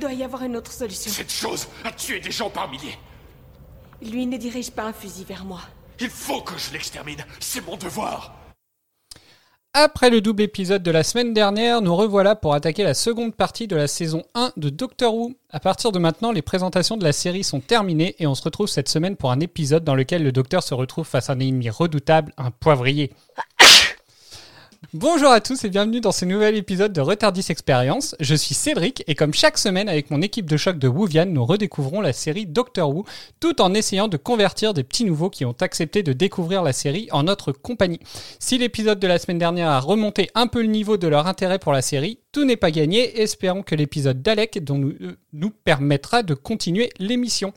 doit y avoir une autre solution. Cette chose a tué des gens par milliers. Lui ne dirige pas un fusil vers moi. Il faut que je l'extermine. C'est mon devoir. Après le double épisode de la semaine dernière, nous revoilà pour attaquer la seconde partie de la saison 1 de Doctor Who. À partir de maintenant, les présentations de la série sont terminées et on se retrouve cette semaine pour un épisode dans lequel le Docteur se retrouve face à un ennemi redoutable, un poivrier. Bonjour à tous et bienvenue dans ce nouvel épisode de Retardis Experience. Je suis Cédric et comme chaque semaine avec mon équipe de choc de Wouvian, nous redécouvrons la série Doctor Who tout en essayant de convertir des petits nouveaux qui ont accepté de découvrir la série en notre compagnie. Si l'épisode de la semaine dernière a remonté un peu le niveau de leur intérêt pour la série, tout n'est pas gagné. Espérons que l'épisode d'Alec dont nous, euh, nous permettra de continuer l'émission.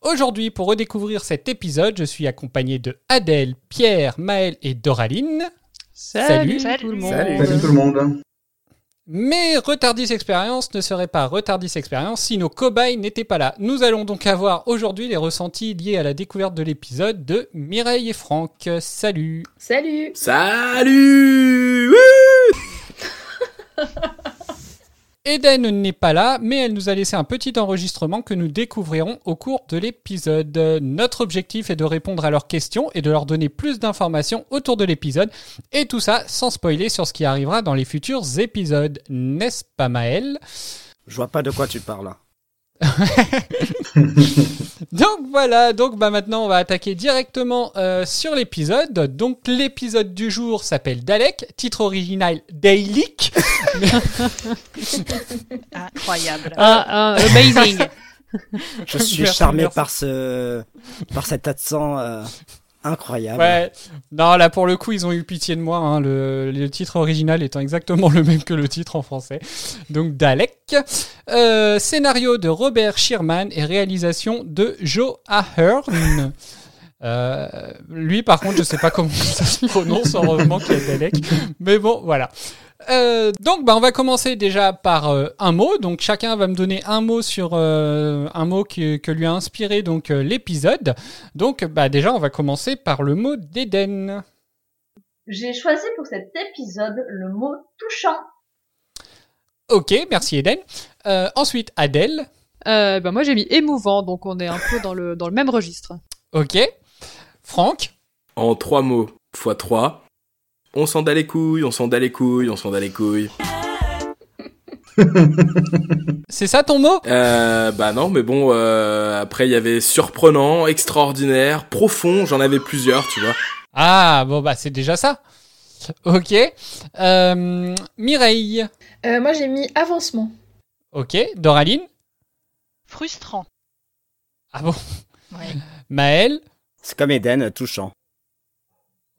Aujourd'hui, pour redécouvrir cet épisode, je suis accompagné de Adèle, Pierre, Maël et Doraline. Salut, tout le monde. Salut tout le monde. Mais Retardis Experience ne serait pas Retardis Experience si nos cobayes n'étaient pas là. Nous allons donc avoir aujourd'hui les ressentis liés à la découverte de l'épisode de Mireille et Franck. Salut Salut Salut Eden n'est pas là, mais elle nous a laissé un petit enregistrement que nous découvrirons au cours de l'épisode. Notre objectif est de répondre à leurs questions et de leur donner plus d'informations autour de l'épisode, et tout ça sans spoiler sur ce qui arrivera dans les futurs épisodes. N'est-ce pas Maël Je vois pas de quoi tu parles. Donc voilà, donc bah maintenant on va attaquer directement euh, sur l'épisode. Donc l'épisode du jour s'appelle Dalek, titre original Dalek. Incroyable. Ah, ah, amazing. Je suis Merci, charmé par ce par cet accent euh, incroyable. Ouais, non là pour le coup ils ont eu pitié de moi, hein, le, titre original étant exactement le même que le titre en français. Donc Dalek, Euh, scénario de Robert Sherman et réalisation de Joe Ahern. Euh, lui par contre je sais pas comment ça se prononce, heureusement qu'il y a Dalek, mais bon voilà. Euh, donc bah on va commencer déjà par euh, un mot. Donc chacun va me donner un mot sur euh, un mot que, que lui a inspiré donc euh, l'épisode. Donc bah déjà on va commencer par le mot d'Éden. J'ai choisi pour cet épisode le mot touchant. Ok, merci Eden. Euh, ensuite Adèle. Euh, bah, moi j'ai mis émouvant, donc on est un peu dans le, dans le même registre. Ok. Franck. En trois mots, fois trois. On s'en bat les couilles, on s'en bat les couilles, on s'en bat les couilles. C'est ça ton mot? Euh, bah non, mais bon, euh, après il y avait surprenant, extraordinaire, profond, j'en avais plusieurs, tu vois. Ah bon bah c'est déjà ça. Ok. Euh, Mireille. Euh, moi j'ai mis avancement. Ok. Doraline. Frustrant. Ah bon? Ouais. Maël. C'est comme Eden, touchant.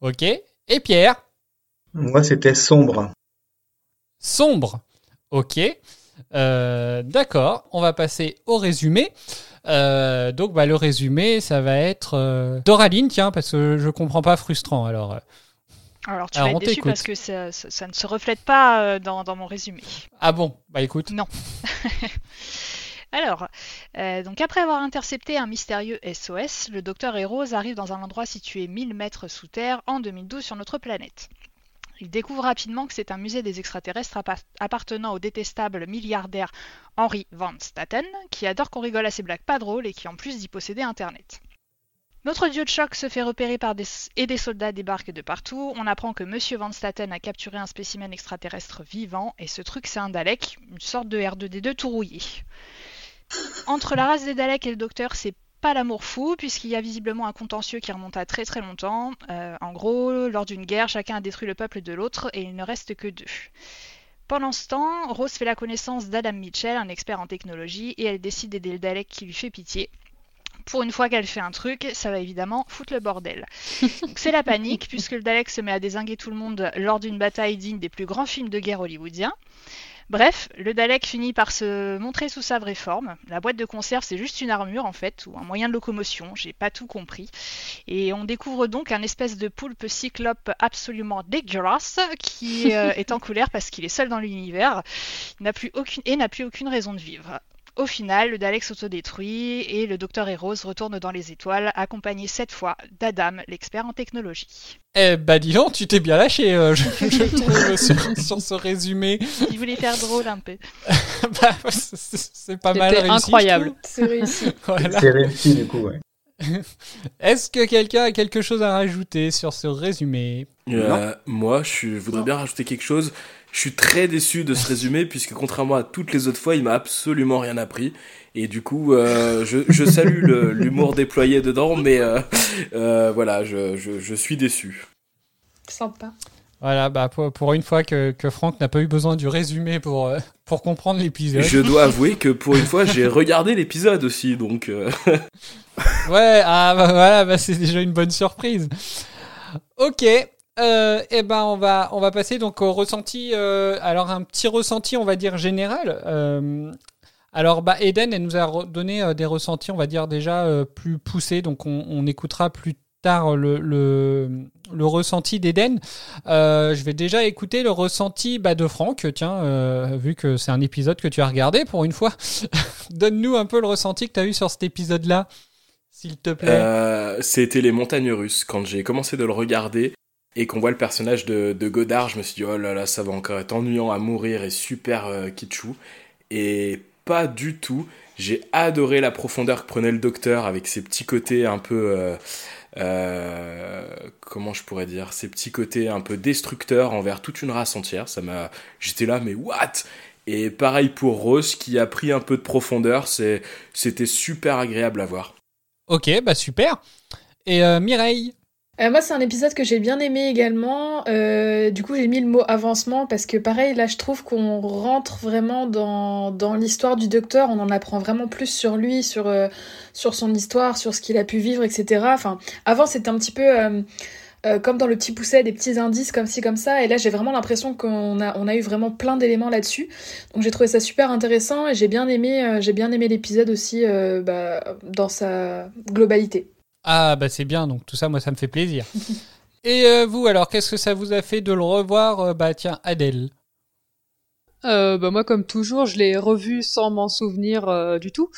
Ok. Et Pierre. Moi, c'était sombre. Sombre. Ok. Euh, D'accord. On va passer au résumé. Euh, donc bah, le résumé, ça va être euh, Doraline, tiens, parce que je comprends pas frustrant. Alors, euh, Alors tu Alors, vas être déçu parce que ça, ça- ça ne se reflète pas euh, dans, dans mon résumé. ah bon, bah écoute. Non. Alors, euh, donc après avoir intercepté un mystérieux SOS, le docteur et Rose arrivent dans un endroit situé 1000 mètres sous terre en 2012 sur notre planète. Ils découvrent rapidement que c'est un musée des extraterrestres appa- appartenant au détestable milliardaire Henry Van Staten, qui adore qu'on rigole à ses blagues pas drôles et qui en plus dit posséder Internet. Notre dieu de choc se fait repérer par des et des soldats débarquent de partout. On apprend que Monsieur Van Staten a capturé un spécimen extraterrestre vivant et ce truc c'est un Dalek, une sorte de R2D2 tout rouillé. Entre la race des Daleks et le docteur, c'est pas l'amour fou, puisqu'il y a visiblement un contentieux qui remonte à très très longtemps. Euh, en gros, lors d'une guerre, chacun a détruit le peuple de l'autre et il ne reste que deux. Pendant ce temps, Rose fait la connaissance d'Adam Mitchell, un expert en technologie, et elle décide d'aider le Dalek qui lui fait pitié. Pour une fois qu'elle fait un truc, ça va évidemment foutre le bordel. C'est la panique, puisque le Dalek se met à désinguer tout le monde lors d'une bataille digne des plus grands films de guerre hollywoodiens. Bref, le Dalek finit par se montrer sous sa vraie forme. La boîte de conserve, c'est juste une armure en fait, ou un moyen de locomotion, j'ai pas tout compris. Et on découvre donc un espèce de poulpe cyclope absolument dégueulasse qui euh, est en colère parce qu'il est seul dans l'univers n'a plus aucune, et n'a plus aucune raison de vivre. Au final, le Dalek s'autodétruit et le docteur et Rose retournent dans les étoiles, accompagné cette fois d'Adam, l'expert en technologie. Eh bah dis donc, tu t'es bien lâché, euh, je, je trouve, sur, sur ce résumé. Il voulait faire drôle un peu. Bah, c'est pas mal réussi. incroyable. C'est réussi. Voilà. C'est réussi du coup, ouais. Est-ce que quelqu'un a quelque chose à rajouter sur ce résumé Euh, moi, je voudrais bien rajouter quelque chose. Je suis très déçu de ce résumé puisque contrairement à toutes les autres fois, il m'a absolument rien appris. Et du coup, euh, je, je salue l'humour déployé dedans, mais euh, euh, voilà, je, je, je suis déçu. Sympa. Voilà, bah pour, pour une fois que, que Franck n'a pas eu besoin du résumé pour, euh, pour comprendre l'épisode. Je dois avouer que pour une fois, j'ai regardé l'épisode aussi, donc euh, Ouais, ah bah voilà, bah c'est déjà une bonne surprise. Ok, euh, et ben on va on va passer donc au ressenti. euh, alors un petit ressenti, on va dire général. Euh, alors bah Eden, elle nous a donné des ressentis, on va dire déjà plus poussés. Donc on, on écoutera plus tard le ressenti d'Eden. Euh, je vais déjà écouter le ressenti bah, de Franck. Tiens, euh, vu que c'est un épisode que tu as regardé pour une fois, donne-nous un peu le ressenti que tu as eu sur cet épisode-là, s'il te plaît. euh, c'était les montagnes russes. Quand j'ai commencé de le regarder et qu'on voit le personnage de, de Godard, je me suis dit, oh là là, ça va encore être ennuyant à mourir et super euh, kitschou. Et pas du tout. J'ai adoré la profondeur que prenait le docteur avec ses petits côtés un peu... euh, comment je pourrais dire Ces petits côtés un peu destructeurs envers toute une race entière. Ça m'a... J'étais là, mais what? Et pareil pour Rose qui a pris un peu de profondeur. C'était super agréable à voir. Ok, bah super. Et euh, Mireille? Euh, moi, c'est un épisode que j'ai bien aimé également. Euh, du coup, j'ai mis le mot avancement parce que, pareil, là, je trouve qu'on rentre vraiment dans, dans l'histoire du docteur. On en apprend vraiment plus sur lui, sur, euh, sur son histoire, sur ce qu'il a pu vivre, etc. Enfin, avant, c'était un petit peu comme dans le petit pousset, des petits indices comme ci, comme ça. Et là, j'ai vraiment l'impression qu'on a, on a eu vraiment plein d'éléments là-dessus. Donc, j'ai trouvé ça super intéressant et j'ai bien aimé, aimé l'épisode aussi bah, dans sa globalité. Ah bah c'est bien, donc tout ça, moi, ça me fait plaisir. Et euh, vous, alors, qu'est-ce que ça vous a fait de le revoir euh, Bah tiens, Adèle? Euh, bah moi, comme toujours, je l'ai revu sans m'en souvenir euh, du tout.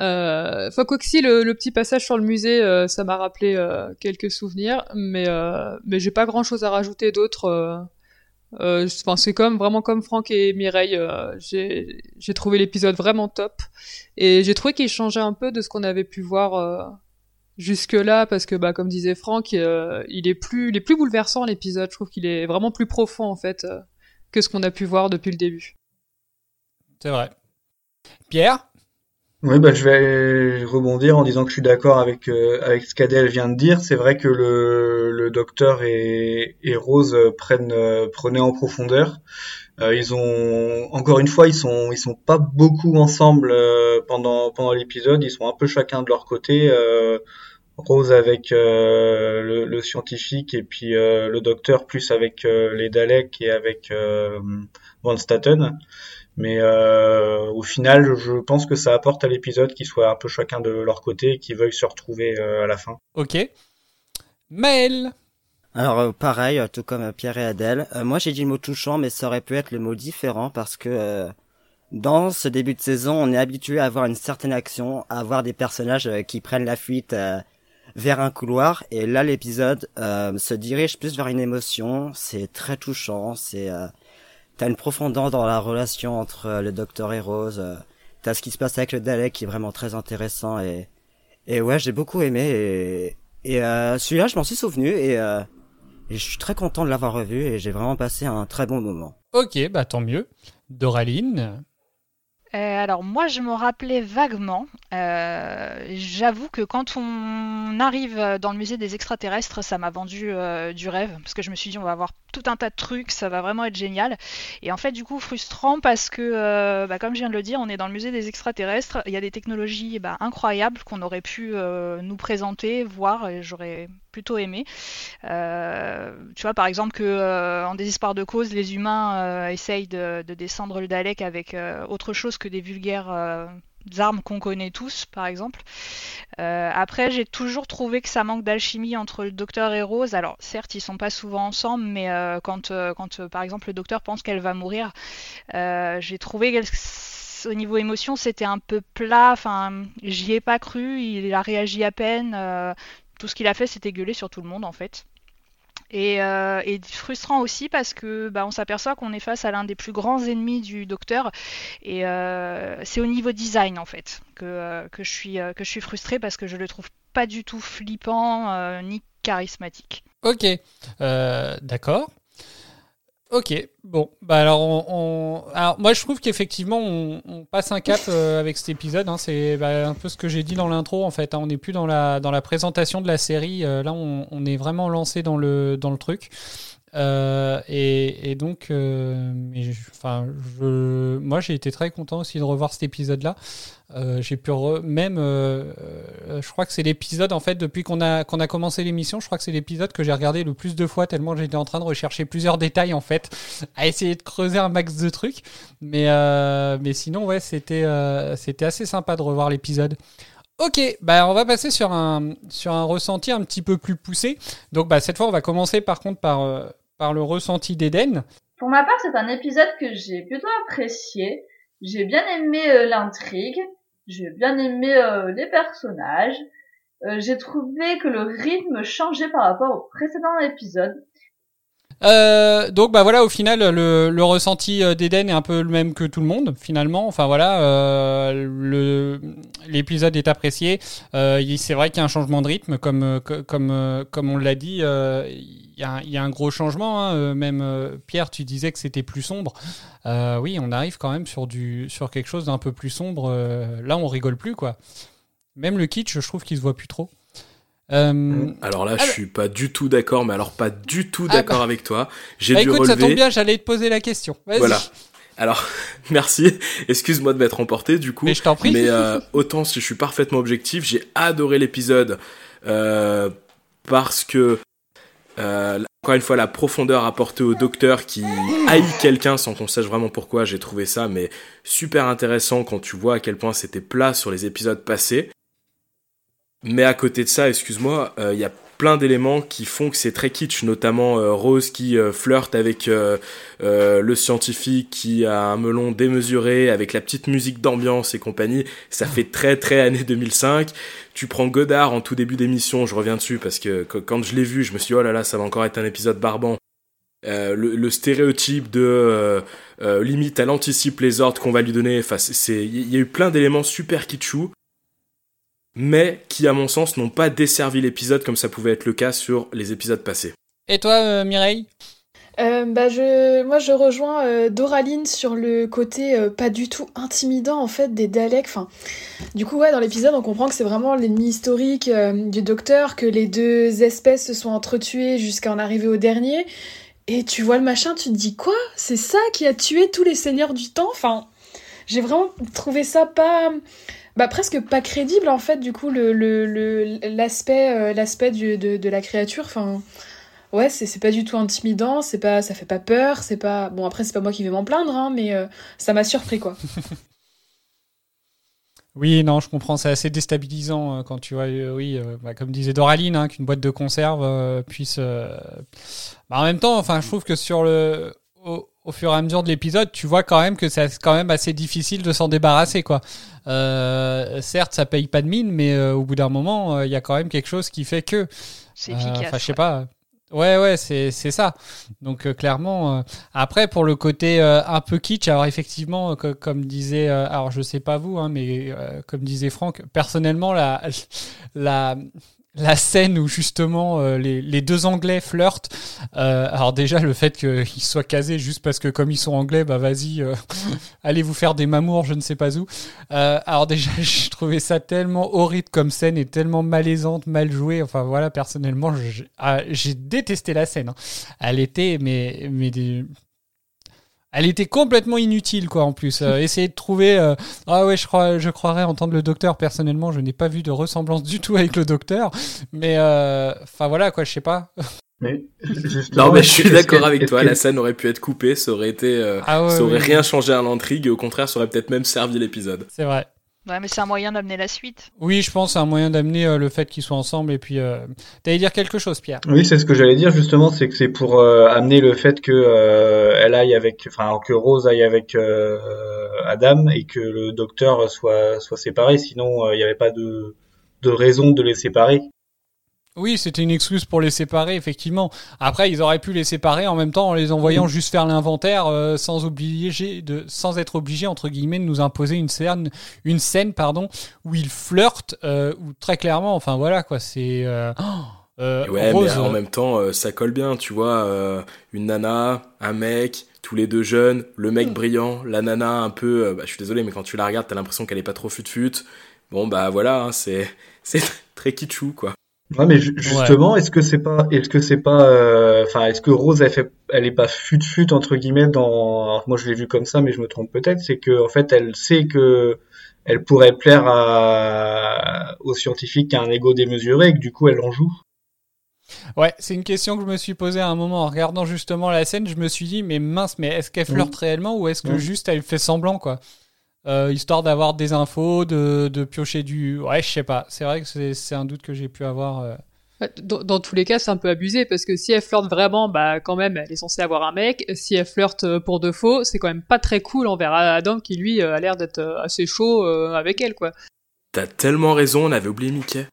Euh, Enfin, quoi que si, le, le petit passage sur le musée, euh, ça m'a rappelé euh, quelques souvenirs, mais euh, mais j'ai pas grand-chose à rajouter d'autre. euh. Euh, Enfin, c'est comme vraiment comme Franck et Mireille. euh, j'ai j'ai trouvé l'épisode vraiment top et j'ai trouvé qu'il changeait un peu de ce qu'on avait pu voir euh, jusque-là parce que bah comme disait Franck, euh, il est plus il est plus bouleversant l'épisode. Je trouve qu'il est vraiment plus profond en fait. euh, que ce qu'on a pu voir depuis le début. C'est vrai. Pierre? Oui, bah, je vais rebondir en disant que je suis d'accord avec, euh, avec ce qu'Adèle vient de dire. C'est vrai que le, le docteur et, et Rose prennent, euh, prenaient en profondeur. Euh, ils ont, encore une fois, ils sont, ils sont pas beaucoup ensemble euh, pendant, pendant l'épisode. Ils sont un peu chacun de leur côté. Euh, Rose avec euh, le, le scientifique et puis euh, le docteur plus avec euh, les Daleks et avec euh, Van Staten. Mais euh, au final, je pense que ça apporte à l'épisode qu'ils soient un peu chacun de leur côté et qu'ils veuillent se retrouver euh, à la fin. Ok. Maël Alors pareil, tout comme Pierre et Adèle, euh, moi j'ai dit le mot touchant, mais ça aurait pu être le mot différent parce que euh, dans ce début de saison, on est habitué à avoir une certaine action, à avoir des personnages euh, qui prennent la fuite euh, vers un couloir, et là l'épisode euh, se dirige plus vers une émotion. C'est très touchant, c'est euh, t'as une profondeur dans la relation entre euh, le Docteur et Rose. euh, t'as ce qui se passe avec le Dalek qui est vraiment très intéressant et et ouais j'ai beaucoup aimé et et euh, celui-là je m'en suis souvenu et et je suis très content de l'avoir revu et j'ai vraiment passé un très bon moment. Ok, bah tant mieux. Doraline Euh, alors moi je me rappelais vaguement, euh, j'avoue que quand on arrive dans le musée des extraterrestres, ça m'a vendu euh, du rêve, parce que je me suis dit on va avoir tout un tas de trucs, ça va vraiment être génial. Et en fait du coup frustrant parce que, bah, comme je viens de le dire, on est dans le musée des extraterrestres, il y a des technologies bah, incroyables qu'on aurait pu nous présenter, voir, et j'aurais plutôt aimé. tu vois par exemple que en désespoir de cause, les humains essayent de, de, descendre le Dalek avec autre chose que des vulgaires euh, armes qu'on connaît tous, par exemple. Euh, après, j'ai toujours trouvé que ça manque d'alchimie entre le docteur et Rose. Alors, certes, ils sont pas souvent ensemble, mais euh, quand, quand par exemple, le docteur pense qu'elle va mourir, j'ai trouvé au niveau émotion, c'était un peu plat. Enfin, j'y ai pas cru. Il a réagi à peine. Tout ce qu'il a fait, c'était gueuler sur tout le monde, en fait. Euh, et, frustrant aussi parce que bah, on s'aperçoit qu'on est face à l'un des plus grands ennemis du docteur et euh, c'est au niveau design en fait que, euh, que, je suis, que je suis frustrée parce que je le trouve pas du tout flippant ni charismatique. Ok, d'accord. Ok, bon, bah alors, on, alors moi je trouve qu'effectivement on, passe un cap euh, avec cet épisode. Hein. c'est bah, un peu ce que j'ai dit dans l'intro en fait. Hein. on n'est plus dans la dans la présentation de la série. Euh, là, on, on, est vraiment lancé dans le dans le truc. Euh, et, donc, euh, enfin, je, moi j'ai été très content aussi de revoir cet épisode-là. Euh, j'ai pu même, je crois que c'est l'épisode en fait depuis qu'on a qu'on a commencé l'émission, je crois que c'est l'épisode que j'ai regardé le plus de fois tellement j'étais en train de rechercher plusieurs détails en fait, à essayer de creuser un max de trucs. Mais mais sinon ouais, c'était c'était assez sympa de revoir l'épisode. Ok, bah on va passer sur un, sur un ressenti un petit peu plus poussé. Donc bah, cette fois, on va commencer par contre par, le ressenti. Pour ma part, c'est un épisode que j'ai plutôt apprécié. J'ai bien aimé euh, l'intrigue, j'ai bien aimé euh, les personnages. Euh, j'ai trouvé que le rythme changeait par rapport au précédent épisode. Donc bah voilà, au final, le, ressenti d'Eden est un peu le même que tout le monde finalement. Enfin voilà, l'épisode est apprécié. c'est vrai qu'il y a un changement de rythme, comme comme comme on l'a dit il y, a un gros changement. Hein. Euh, même euh, Pierre, tu disais que c'était plus sombre. Euh, oui, on arrive quand même sur, du, sur quelque chose d'un peu plus sombre. là, on rigole plus, quoi. Même le kitsch, je trouve qu'il se voit plus trop. Alors là, je suis pas du tout d'accord, mais alors pas du tout ah, d'accord bah. avec toi. J'ai bah, écoute, ça tombe bien, j'allais te poser la question. Voilà. Alors, merci. Excuse-moi de m'être emporté du coup. Mais je t'en prie. Mais autant si je suis parfaitement objectif, j'ai adoré l'épisode parce que euh, encore une fois, la profondeur apportée au docteur qui haït quelqu'un sans qu'on sache vraiment pourquoi, j'ai trouvé ça mais super intéressant quand tu vois à quel point c'était plat sur les épisodes passés. Mais à côté de ça, excuse-moi, euh, il y a plein d'éléments qui font que c'est très kitsch, notamment euh, Rose qui euh, flirte avec euh, le scientifique qui a un melon démesuré, avec la petite musique d'ambiance et compagnie. Ça fait très très année 2005. Tu prends Godard en tout début d'émission, je reviens dessus parce que quand je l'ai vu, je me suis dit oh là là, ça va encore être un épisode barbant. le, stéréotype de limite elle anticipe les ordres qu'on va lui donner. Enfin, il y a eu plein d'éléments super kitschou mais qui, à mon sens, n'ont pas desservi l'épisode comme ça pouvait être le cas sur les épisodes passés. Et toi, euh, Mireille? Euh, bah je, moi je rejoins euh, Doraline sur le côté pas du tout intimidant en fait des Daleks. Enfin, du coup ouais dans l'épisode on comprend que c'est vraiment l'ennemi historique du Docteur, que les deux espèces se sont entretuées jusqu'à en arriver au dernier. Et tu vois le machin, tu te dis quoi? C'est ça qui a tué tous les seigneurs du temps? Enfin, j'ai vraiment trouvé ça pas bah presque pas crédible en fait du coup le l'aspect le, l'aspect euh, de, de la créature enfin ouais c'est c'est pas du tout intimidant c'est pas ça fait pas peur c'est pas bon après c'est pas moi qui vais m'en plaindre hein, mais euh, ça m'a surpris quoi Oui, non, je comprends, c'est assez déstabilisant euh, quand tu vois, oui, bah, comme disait Doraline, hein, qu'une boîte de conserve puisse. Bah, en même temps, enfin, je trouve que sur le, au fur et à mesure de l'épisode, tu vois quand même que c'est quand même assez difficile de s'en débarrasser, quoi. Euh, certes, ça paye pas de mine, mais euh, au bout d'un moment, euh, il y a quand même quelque chose qui fait que. C'est efficace. Enfin, je sais pas. Ouais, ouais, c'est ça. Donc clairement, après pour le côté un peu kitsch, alors effectivement, comme disait, alors je sais pas vous, hein, mais comme disait Franck, personnellement la la la scène où justement euh, les, les, deux Anglais flirtent. Euh, alors déjà le fait qu'ils soient casés juste parce que comme ils sont anglais, bah vas-y, euh, allez vous faire des mamours, je ne sais pas où. alors déjà, je trouvais ça tellement horrible comme scène et tellement malaisante, mal jouée. Enfin voilà, personnellement, ah, j'ai détesté la scène. Hein. Elle était mais mais elle était complètement inutile, quoi, en plus. Euh, essayer de trouver. Euh, ah ouais, je crois, je croirais entendre le docteur. Personnellement, je n'ai pas vu de ressemblance du tout avec le docteur. Mais, euh, enfin voilà, quoi, je sais pas. Mais non, mais je suis d'accord avec toi. La scène aurait pu être coupée, ça aurait été, ah ça aurait rien changé à l'intrigue. Et au contraire, ça aurait peut-être même servi l'épisode. C'est vrai. Ouais, mais c'est un moyen d'amener la suite. Oui, je pense c'est un moyen d'amener euh, le fait qu'ils soient ensemble et puis. Euh... T'allais dire quelque chose, Pierre Oui, c'est ce que j'allais dire justement, c'est que c'est pour euh, amener le fait que euh, elle aille avec, enfin que Rose aille avec Adam et que le docteur soit soit séparé. Sinon, il n'y avait pas de de raison de les séparer. Oui, c'était une excuse pour les séparer, effectivement. Après, ils auraient pu les séparer en même temps en les envoyant juste faire l'inventaire euh, sans obliger de, sans être obligés entre guillemets de nous imposer une scène, une scène pardon, où ils flirtent, euh, ou très clairement, enfin voilà quoi, c'est. Euh, euh ouais, mais en même temps, ça colle bien, tu vois, une nana, un mec, tous les deux jeunes, le mec mm. brillant, la nana un peu, bah, je suis désolé, mais quand tu la regardes, t'as l'impression qu'elle est pas trop fut-fut. Bon bah voilà, hein, c'est c'est très kitschou quoi. Ouais, mais justement, est-ce que c'est pas, est-ce que c'est pas, euh, enfin, est-ce que Rose, elle fait, elle est pas fut fut entre guillemets dans, alors moi je l'ai vu comme ça, mais je me trompe peut-être, c'est que en fait, elle sait que elle pourrait plaire à, aux scientifiques qui a un ego démesuré et que du coup, elle en joue. Ouais, c'est une question que je me suis posée à un moment en regardant justement la scène. Je me suis dit, mais mince, mais est-ce qu'elle flirte réellement ou est-ce que juste elle fait semblant, quoi? Euh, histoire d'avoir des infos, de, de, piocher du. Ouais, je sais pas. C'est vrai que c'est un doute que j'ai pu avoir. Euh. Dans, tous les cas, c'est un peu abusé parce que si elle flirte vraiment, bah quand même, elle est censée avoir un mec. Si elle flirte euh, pour de faux, c'est quand même pas très cool envers Adam qui lui a l'air d'être assez chaud avec elle, quoi. T'as tellement raison, on avait oublié Mickey.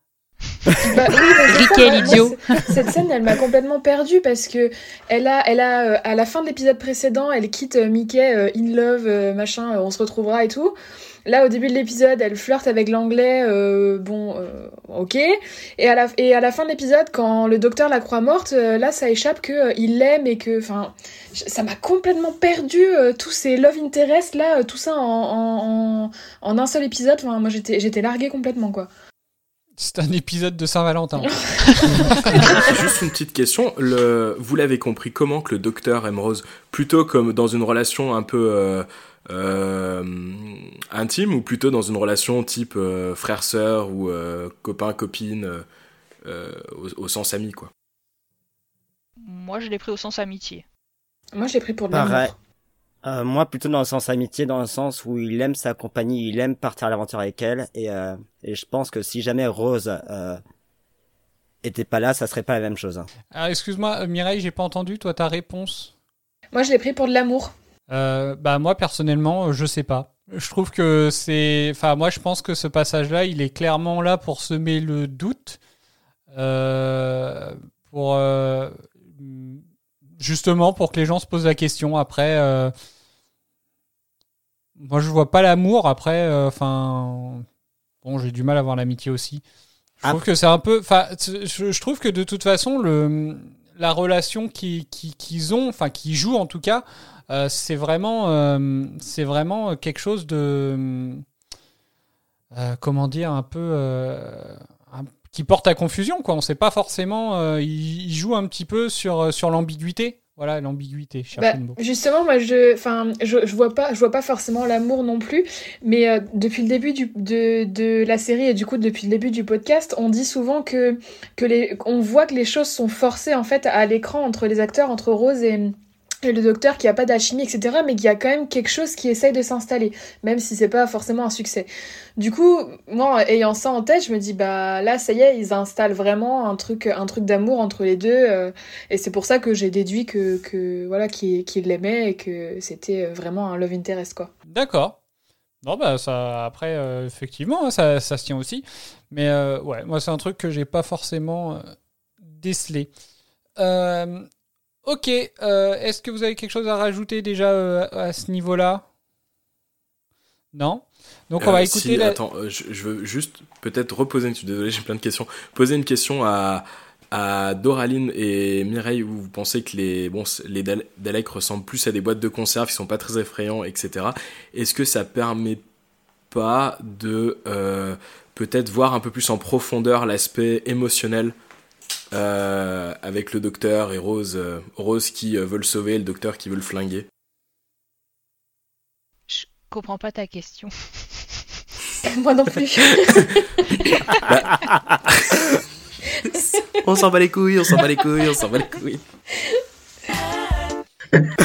Bah, oui, l'idiot. Cette scène, elle m'a complètement perdue parce que elle a, elle a, euh, à la fin de l'épisode précédent, elle quitte euh, Mickey euh, in love, machin, on se retrouvera et tout. Là, au début de l'épisode, elle flirte avec l'anglais, bon, ok. Et à la, et à la fin de l'épisode, quand le docteur la croit morte, là, ça échappe que il l'aime et que, enfin, ça m'a complètement perdu tous ces love interest là, tout ça en, en, en, en un seul épisode. Enfin, moi, j'étais, j'étais larguée complètement, quoi. C'est un épisode de Saint-Valentin. Juste une petite question. Le... Vous l'avez compris comment que le docteur aime Rose Plutôt comme dans une relation un peu euh, euh, intime ou plutôt dans une relation type euh, frère-sœur ou copain-copine au, au, sens ami quoi? Moi je l'ai pris au sens amitié. Moi je l'ai pris pour l'amour. Euh, moi, plutôt dans le sens amitié, dans le sens où il aime sa compagnie, il aime partir à l'aventure avec elle, et, euh, et je pense que si jamais Rose euh, était pas là, ça serait pas la même chose. Hein. Alors, excuse-moi, Mireille, j'ai pas entendu, toi, ta réponse? Moi, je l'ai pris pour de l'amour. bah, moi, personnellement, je sais pas. Je trouve que c'est. Enfin, moi, je pense que ce passage-là, il est clairement là pour semer le doute. pour justement pour que les gens se posent la question. Après, euh, moi je vois pas l'amour. Après, euh, enfin, bon, j'ai du mal à voir l'amitié aussi. Je trouve que c'est un peu, enfin, je, trouve que de toute façon le la relation qu'ils qui, ont, enfin, qui jouent en tout cas, euh, c'est vraiment, c'est vraiment quelque chose de, comment dire, un peu qui porte à confusion quoi. On sait pas forcément euh, il, joue un petit peu sur euh, sur l'ambiguïté. Voilà l'ambiguïté bah, justement moi je enfin je, je vois pas je vois pas forcément l'amour non plus. Mais euh, depuis le début du, de, de la série et du coup depuis le début du podcast on dit souvent que que les on voit que les choses sont forcées en fait à l'écran entre les acteurs entre Rose et et le docteur qui a pas d'alchimie, etc., mais qui a quand même quelque chose qui essaye de s'installer, même si c'est pas forcément un succès. Du coup, moi, ayant ça en tête, je me dis, bah là, ça y est, ils installent vraiment un truc, un truc d'amour entre les deux, euh, et c'est pour ça que j'ai déduit que, que voilà, qu'il l'aimait et que c'était vraiment un love interest, quoi. D'accord. Non, bah ça, après, euh, effectivement, ça, ça, se tient aussi. Mais euh, ouais, moi, c'est un truc que j'ai pas forcément décelé. Euh, Ok, euh, est-ce que vous avez quelque chose à rajouter déjà euh, à ce niveau-là? Non? Donc on va Euh, écouter si, la... Attends, je, je veux juste peut-être reposer une. Désolé, j'ai plein de questions. Poser une question à, à Doraline et Mireille où vous pensez que les, bon, les Dal- Daleks ressemblent plus à des boîtes de conserve qui sont pas très effrayants, etc. Est-ce que ça permet pas de peut-être voir un peu plus en profondeur l'aspect émotionnel euh, avec le docteur et Rose, euh, Rose qui euh, veut le sauver, le docteur qui veut le flinguer Je comprends pas ta question. Moi non plus. On s'en bat les couilles, on s'en bat les couilles, on s'en bat les couilles.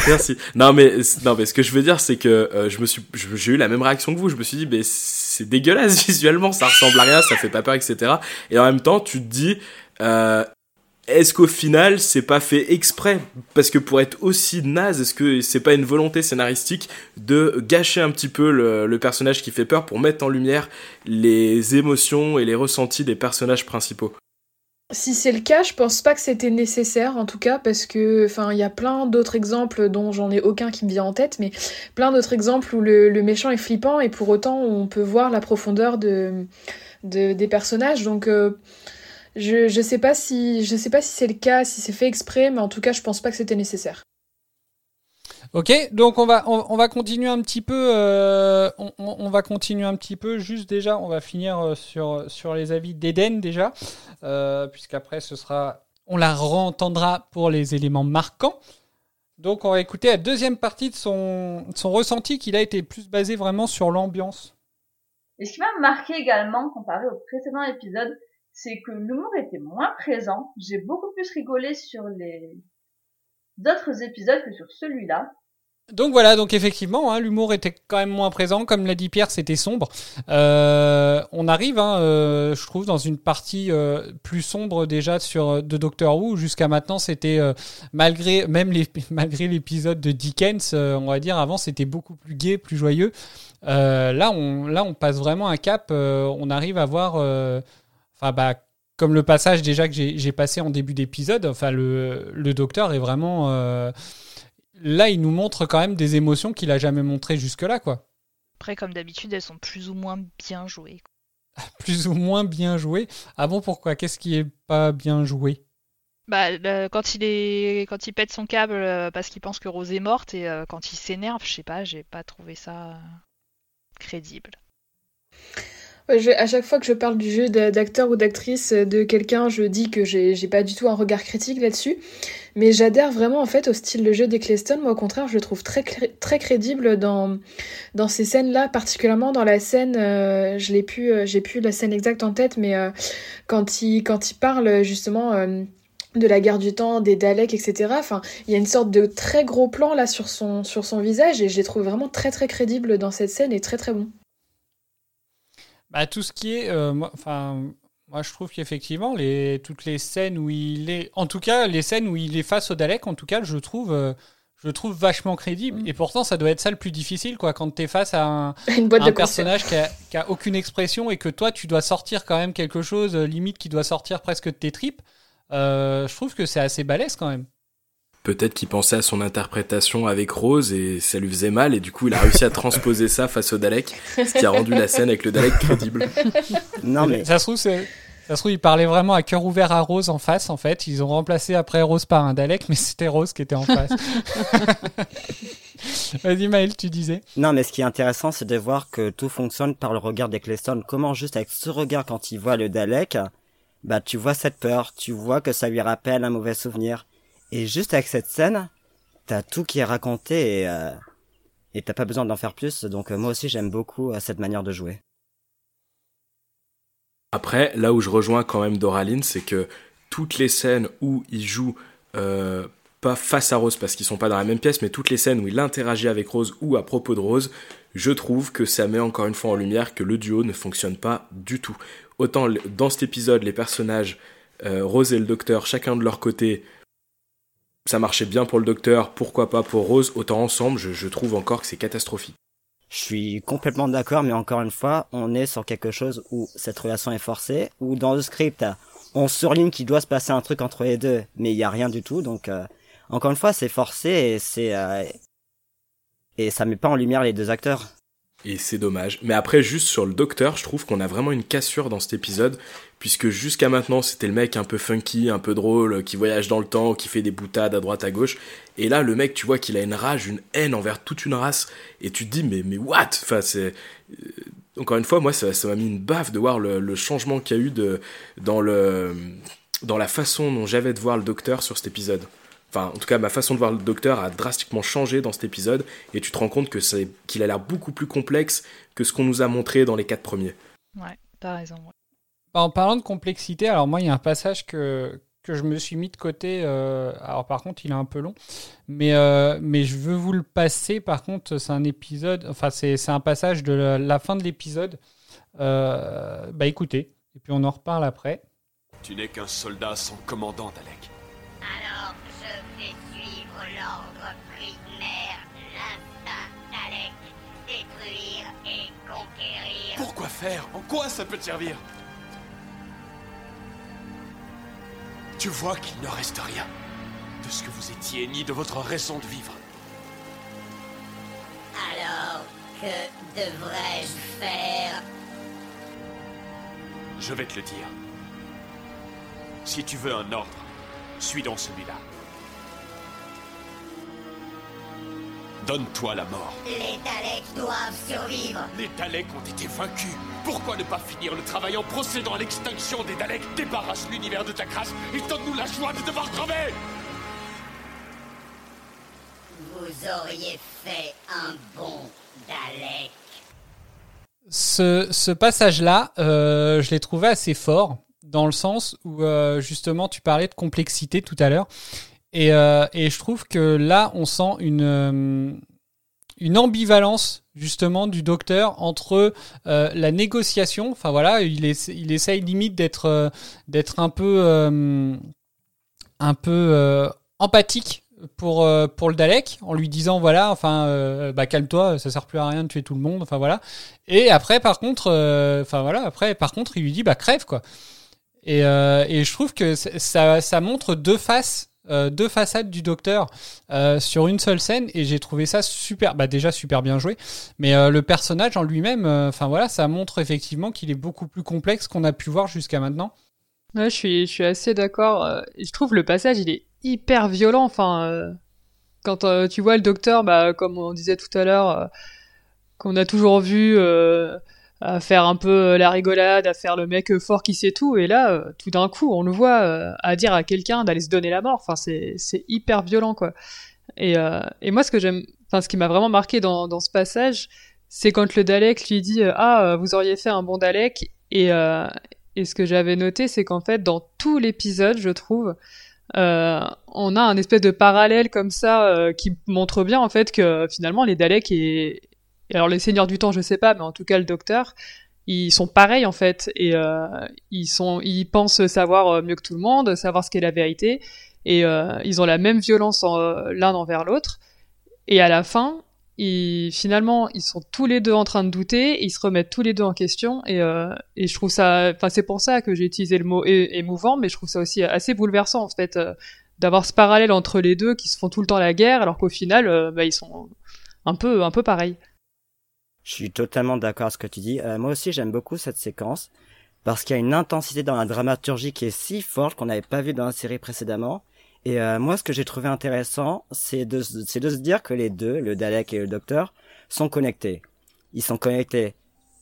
Merci. Non mais non mais ce que je veux dire c'est que euh, je me suis j'ai eu la même réaction que vous. Je me suis dit mais c'est dégueulasse visuellement, ça ressemble à rien, ça fait pas peur, etc. Et en même temps tu te dis euh, est-ce qu'au final c'est pas fait exprès? Parce que pour être aussi naze, est-ce que c'est pas une volonté scénaristique de gâcher un petit peu le, personnage qui fait peur pour mettre en lumière les émotions et les ressentis des personnages principaux? Si c'est le cas, je pense pas que c'était nécessaire en tout cas parce que enfin il y a plein d'autres exemples dont j'en ai aucun qui me vient en tête mais plein d'autres exemples où le, méchant est flippant et pour autant on peut voir la profondeur de, de- des personnages. Donc euh, je je sais pas si je sais pas si c'est le cas si c'est fait exprès mais en tout cas je pense pas que c'était nécessaire. Ok, donc on va on, on va continuer un petit peu. euh, on, on- on va continuer un petit peu. Juste déjà, on va finir euh, sur sur les avis d'Eden déjà, euh, puisqu'après ce sera, on la re-entendra pour les éléments marquants. Donc on va écouter la deuxième partie de son de son ressenti, qu'il a été plus basé vraiment sur l'ambiance. Et ce qui m'a marqué également, comparé au précédent épisode, c'est que l'humour était moins présent. J'ai beaucoup plus rigolé sur les d'autres épisodes que sur celui-là. Donc voilà, donc effectivement, hein, l'humour était quand même moins présent. Comme l'a dit Pierre, c'était sombre. Euh, on arrive, hein, euh, je trouve, dans une partie euh, plus sombre déjà sur de Doctor Who. Jusqu'à maintenant, c'était malgré même malgré l'épisode de Dickens, on va dire avant, c'était beaucoup plus gai, plus joyeux. Là, on là, on passe vraiment un cap. on arrive à voir, enfin bah. Comme le passage déjà que j'ai passé en début d'épisode, enfin le, le docteur est vraiment euh, là, il nous montre quand même des émotions qu'il a jamais montrées jusque-là, quoi. Après, comme d'habitude, elles sont plus ou moins bien jouées. Plus ou moins bien joué. Ah bon, pourquoi? Qu'est-ce qui est pas bien joué? Bah, le- quand il est, quand il pète son câble euh, parce qu'il pense que Rose est morte et euh, quand il s'énerve, je sais pas, j'ai pas trouvé ça crédible. À chaque fois que je parle du jeu d'a- d'acteur ou d'actrice euh, de quelqu'un, je dis que j'ai pas du tout un regard critique là-dessus. Mais j'adhère vraiment en fait au style de jeu d'Eccleston. Moi, au contraire, je le trouve très, cré- très crédible dans, ces scènes-là, particulièrement dans la scène. euh, je l'ai plus, euh, j'ai plus la scène exacte en tête, mais quand il parle justement. de la guerre du temps, des Daleks, etc. Enfin, il y a une sorte de très gros plan là sur son, sur son visage et je l'ai trouvé vraiment très très crédible dans cette scène et très très bon. Bah tout ce qui est, euh, moi- enfin, moi je trouve qu'effectivement les toutes les scènes où il est, en tout cas les scènes où il est face au Dalek, en tout cas je trouve, euh, je le trouve vachement crédible. Mm. Et pourtant ça doit être ça le plus difficile, quoi, quand t'es face à un, Une boîte un de conserve. personnage qui a, qui a aucune expression et que toi tu dois sortir quand même quelque chose, euh, limite qui doit sortir presque de tes tripes. Euh, je trouve que c'est assez balèze quand même. Peut-être qu'il pensait à son interprétation avec Rose et ça lui faisait mal et du coup il a réussi à transposer ça face au Dalek, ce qui a rendu la scène avec le Dalek crédible. Non mais Ça se trouve, c'est- ça se trouve, il parlait vraiment à cœur ouvert à Rose en face, en fait. Ils ont remplacé après Rose par un Dalek, mais c'était Rose qui était en face. Vas-y, Maël, tu disais. Non, mais ce qui est intéressant, c'est de voir que tout fonctionne par le regard d'Eccleston. Comment juste avec ce regard, quand il voit le Dalek, bah tu vois cette peur, tu vois que ça lui rappelle un mauvais souvenir. Et juste avec cette scène, t'as tout qui est raconté et euh, t'as pas besoin d'en faire plus. Donc euh, moi aussi, j'aime beaucoup euh, cette manière de jouer. Après, là où je rejoins quand même Doraline, c'est que toutes les scènes où il joue pas face à Rose parce qu'ils sont pas dans la même pièce, mais toutes les scènes où il interagit avec Rose ou à propos de Rose, je trouve que ça met encore une fois en lumière que le duo ne fonctionne pas du tout. Autant dans cet épisode, les personnages, Rose et le docteur, chacun de leur côté, ça marchait bien pour le docteur, pourquoi pas pour Rose, autant ensemble, je, trouve encore que c'est catastrophique. Je suis complètement d'accord, mais encore une fois, on est sur quelque chose où cette relation est forcée, où dans le script, on surligne qu'il doit se passer un truc entre les deux, mais il y a rien du tout. Donc, euh, encore une fois, c'est forcé et c'est euh, et ça met pas en lumière les deux acteurs. Et c'est dommage. Mais après, juste sur le docteur, je trouve qu'on a vraiment une cassure dans cet épisode, puisque jusqu'à maintenant, c'était le mec un peu funky, un peu drôle, qui voyage dans le temps, qui fait des boutades à droite, à gauche. Et là, le mec, tu vois qu'il a une rage, une haine envers toute une race, et tu te dis, mais, mais what? Enfin, c'est. Euh, encore une fois, moi, ça m'a mis une baffe de voir le, changement qu'il y a eu dans, le, dans la façon dont j'avais de voir le docteur sur cet épisode. Enfin, en tout cas, ma façon de voir le docteur a drastiquement changé dans cet épisode, et tu te rends compte que c'est qu'il a l'air beaucoup plus complexe que ce qu'on nous a montré dans les quatre premiers. Ouais, t'as raison. Bah, en parlant de complexité, alors moi, il y a un passage que, que je me suis mis de côté. Euh, alors par contre, il est un peu long, mais euh, mais je veux vous le passer. Par contre, c'est un épisode. Enfin, c'est un passage de la, fin de l'épisode. Euh, bah écoutez, et puis on en reparle après. Tu n'es qu'un soldat sans commandant, Dalek. Pourquoi faire? En quoi ça peut te servir? Tu vois qu'il ne reste rien de ce que vous étiez, ni de votre raison de vivre. Alors, que devrais-je faire? Je vais te le dire. Si tu veux un ordre, suis donc celui-là. Donne-toi la mort. Les Daleks doivent survivre. Les Daleks ont été vaincus. Pourquoi ne pas finir le travail en procédant à l'extinction des Daleks Débarrasse l'univers de ta crasse et donne-nous la joie de devoir crever Vous auriez fait un bon Dalek. Ce, ce passage-là, euh, je l'ai trouvé assez fort, dans le sens où euh, justement tu parlais de complexité tout à l'heure. Et, euh, et, je trouve que là, on sent une, euh, une ambivalence justement du docteur entre euh, la négociation. Enfin voilà, il, il essaye limite d'être d'être un peu un peu empathique pour pour le Dalek en lui disant voilà enfin bah calme-toi ça sert plus à rien de tuer tout le monde enfin voilà et après par contre enfin voilà après par contre il lui dit bah crève quoi et, et je trouve que ça ça montre deux faces euh, deux façades du docteur euh, sur une seule scène et j'ai trouvé ça super bah déjà super bien joué. Mais euh, le personnage en lui-même enfin voilà ça montre effectivement qu'il est beaucoup plus complexe qu'on a pu voir jusqu'à maintenant. Ouais, je suis je suis assez d'accord je trouve le passage il est hyper violent enfin quand tu vois le docteur bah comme on disait tout à l'heure qu'on a toujours vu à faire un peu euh, la rigolade, à faire le mec euh, fort qui sait tout, et là, euh, tout d'un coup, on le voit à dire à quelqu'un d'aller se donner la mort. Enfin, c'est hyper violent, quoi. Et et moi, ce que j'aime, enfin, ce qui m'a vraiment marqué dans dans ce passage, c'est quand le Dalek lui dit ah vous auriez fait un bon Dalek et et ce que j'avais noté, c'est qu'en fait, dans tout l'épisode, je trouve, on a un espèce de parallèle comme ça qui montre bien en fait que finalement les Daleks et, alors les seigneurs du temps, je sais pas, mais en tout cas le docteur, ils sont pareils en fait et euh, ils sont, ils pensent savoir euh, mieux que tout le monde, savoir ce qu'est la vérité et euh, ils ont la même violence l'un envers l'autre. Et à la fin, finalement, ils sont tous les deux en train de douter, ils se remettent tous les deux en question et, et je trouve ça, enfin c'est pour ça que j'ai utilisé le mot émouvant, mais je trouve ça aussi assez bouleversant en fait d'avoir ce parallèle entre les deux qui se font tout le temps la guerre alors qu'au final, bah, ils sont un peu, un peu pareils. Je suis totalement d'accord avec ce que tu dis. Euh, moi aussi, j'aime beaucoup cette séquence parce qu'il y a une intensité dans la dramaturgie qui est si forte qu'on n'avait pas vu dans la série précédemment. Et euh, moi, ce que j'ai trouvé intéressant, c'est de, c'est de se dire que les deux, le Dalek et le Docteur, sont connectés. Ils sont connectés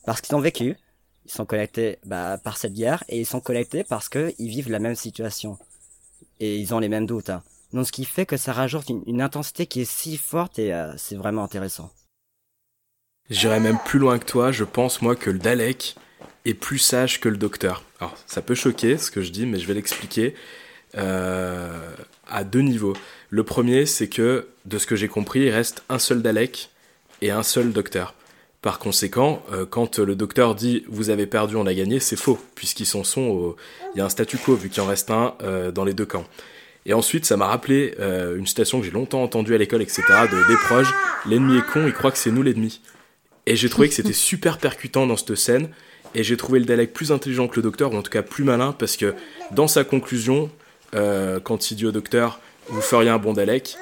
parce qu'ils ont vécu, ils sont connectés bah, par cette guerre, et ils sont connectés parce qu'ils vivent la même situation. Et ils ont les mêmes doutes. Hein. Donc ce qui fait que ça rajoute une, intensité qui est si forte et euh, c'est vraiment intéressant. J'irais même plus loin que toi, je pense moi que le Dalek est plus sage que le docteur. Alors ça peut choquer ce que je dis, mais je vais l'expliquer euh, à deux niveaux. Le premier, c'est que de ce que j'ai compris, il reste un seul Dalek et un seul docteur. Par conséquent, euh, quand le docteur dit vous avez perdu, on a gagné, c'est faux, puisqu'ils sont, sont au... il y a un statu quo vu qu'il en reste un euh, dans les deux camps. Et ensuite, ça m'a rappelé une citation que j'ai longtemps entendue à l'école, etc. de Desproges l'ennemi est con, il croit que c'est nous l'ennemi. Et j'ai trouvé que c'était super percutant dans cette scène. Et j'ai trouvé le Dalek plus intelligent que le docteur, ou en tout cas plus malin, parce que dans sa conclusion, euh, quand il dit au docteur Vous feriez un bon Dalek,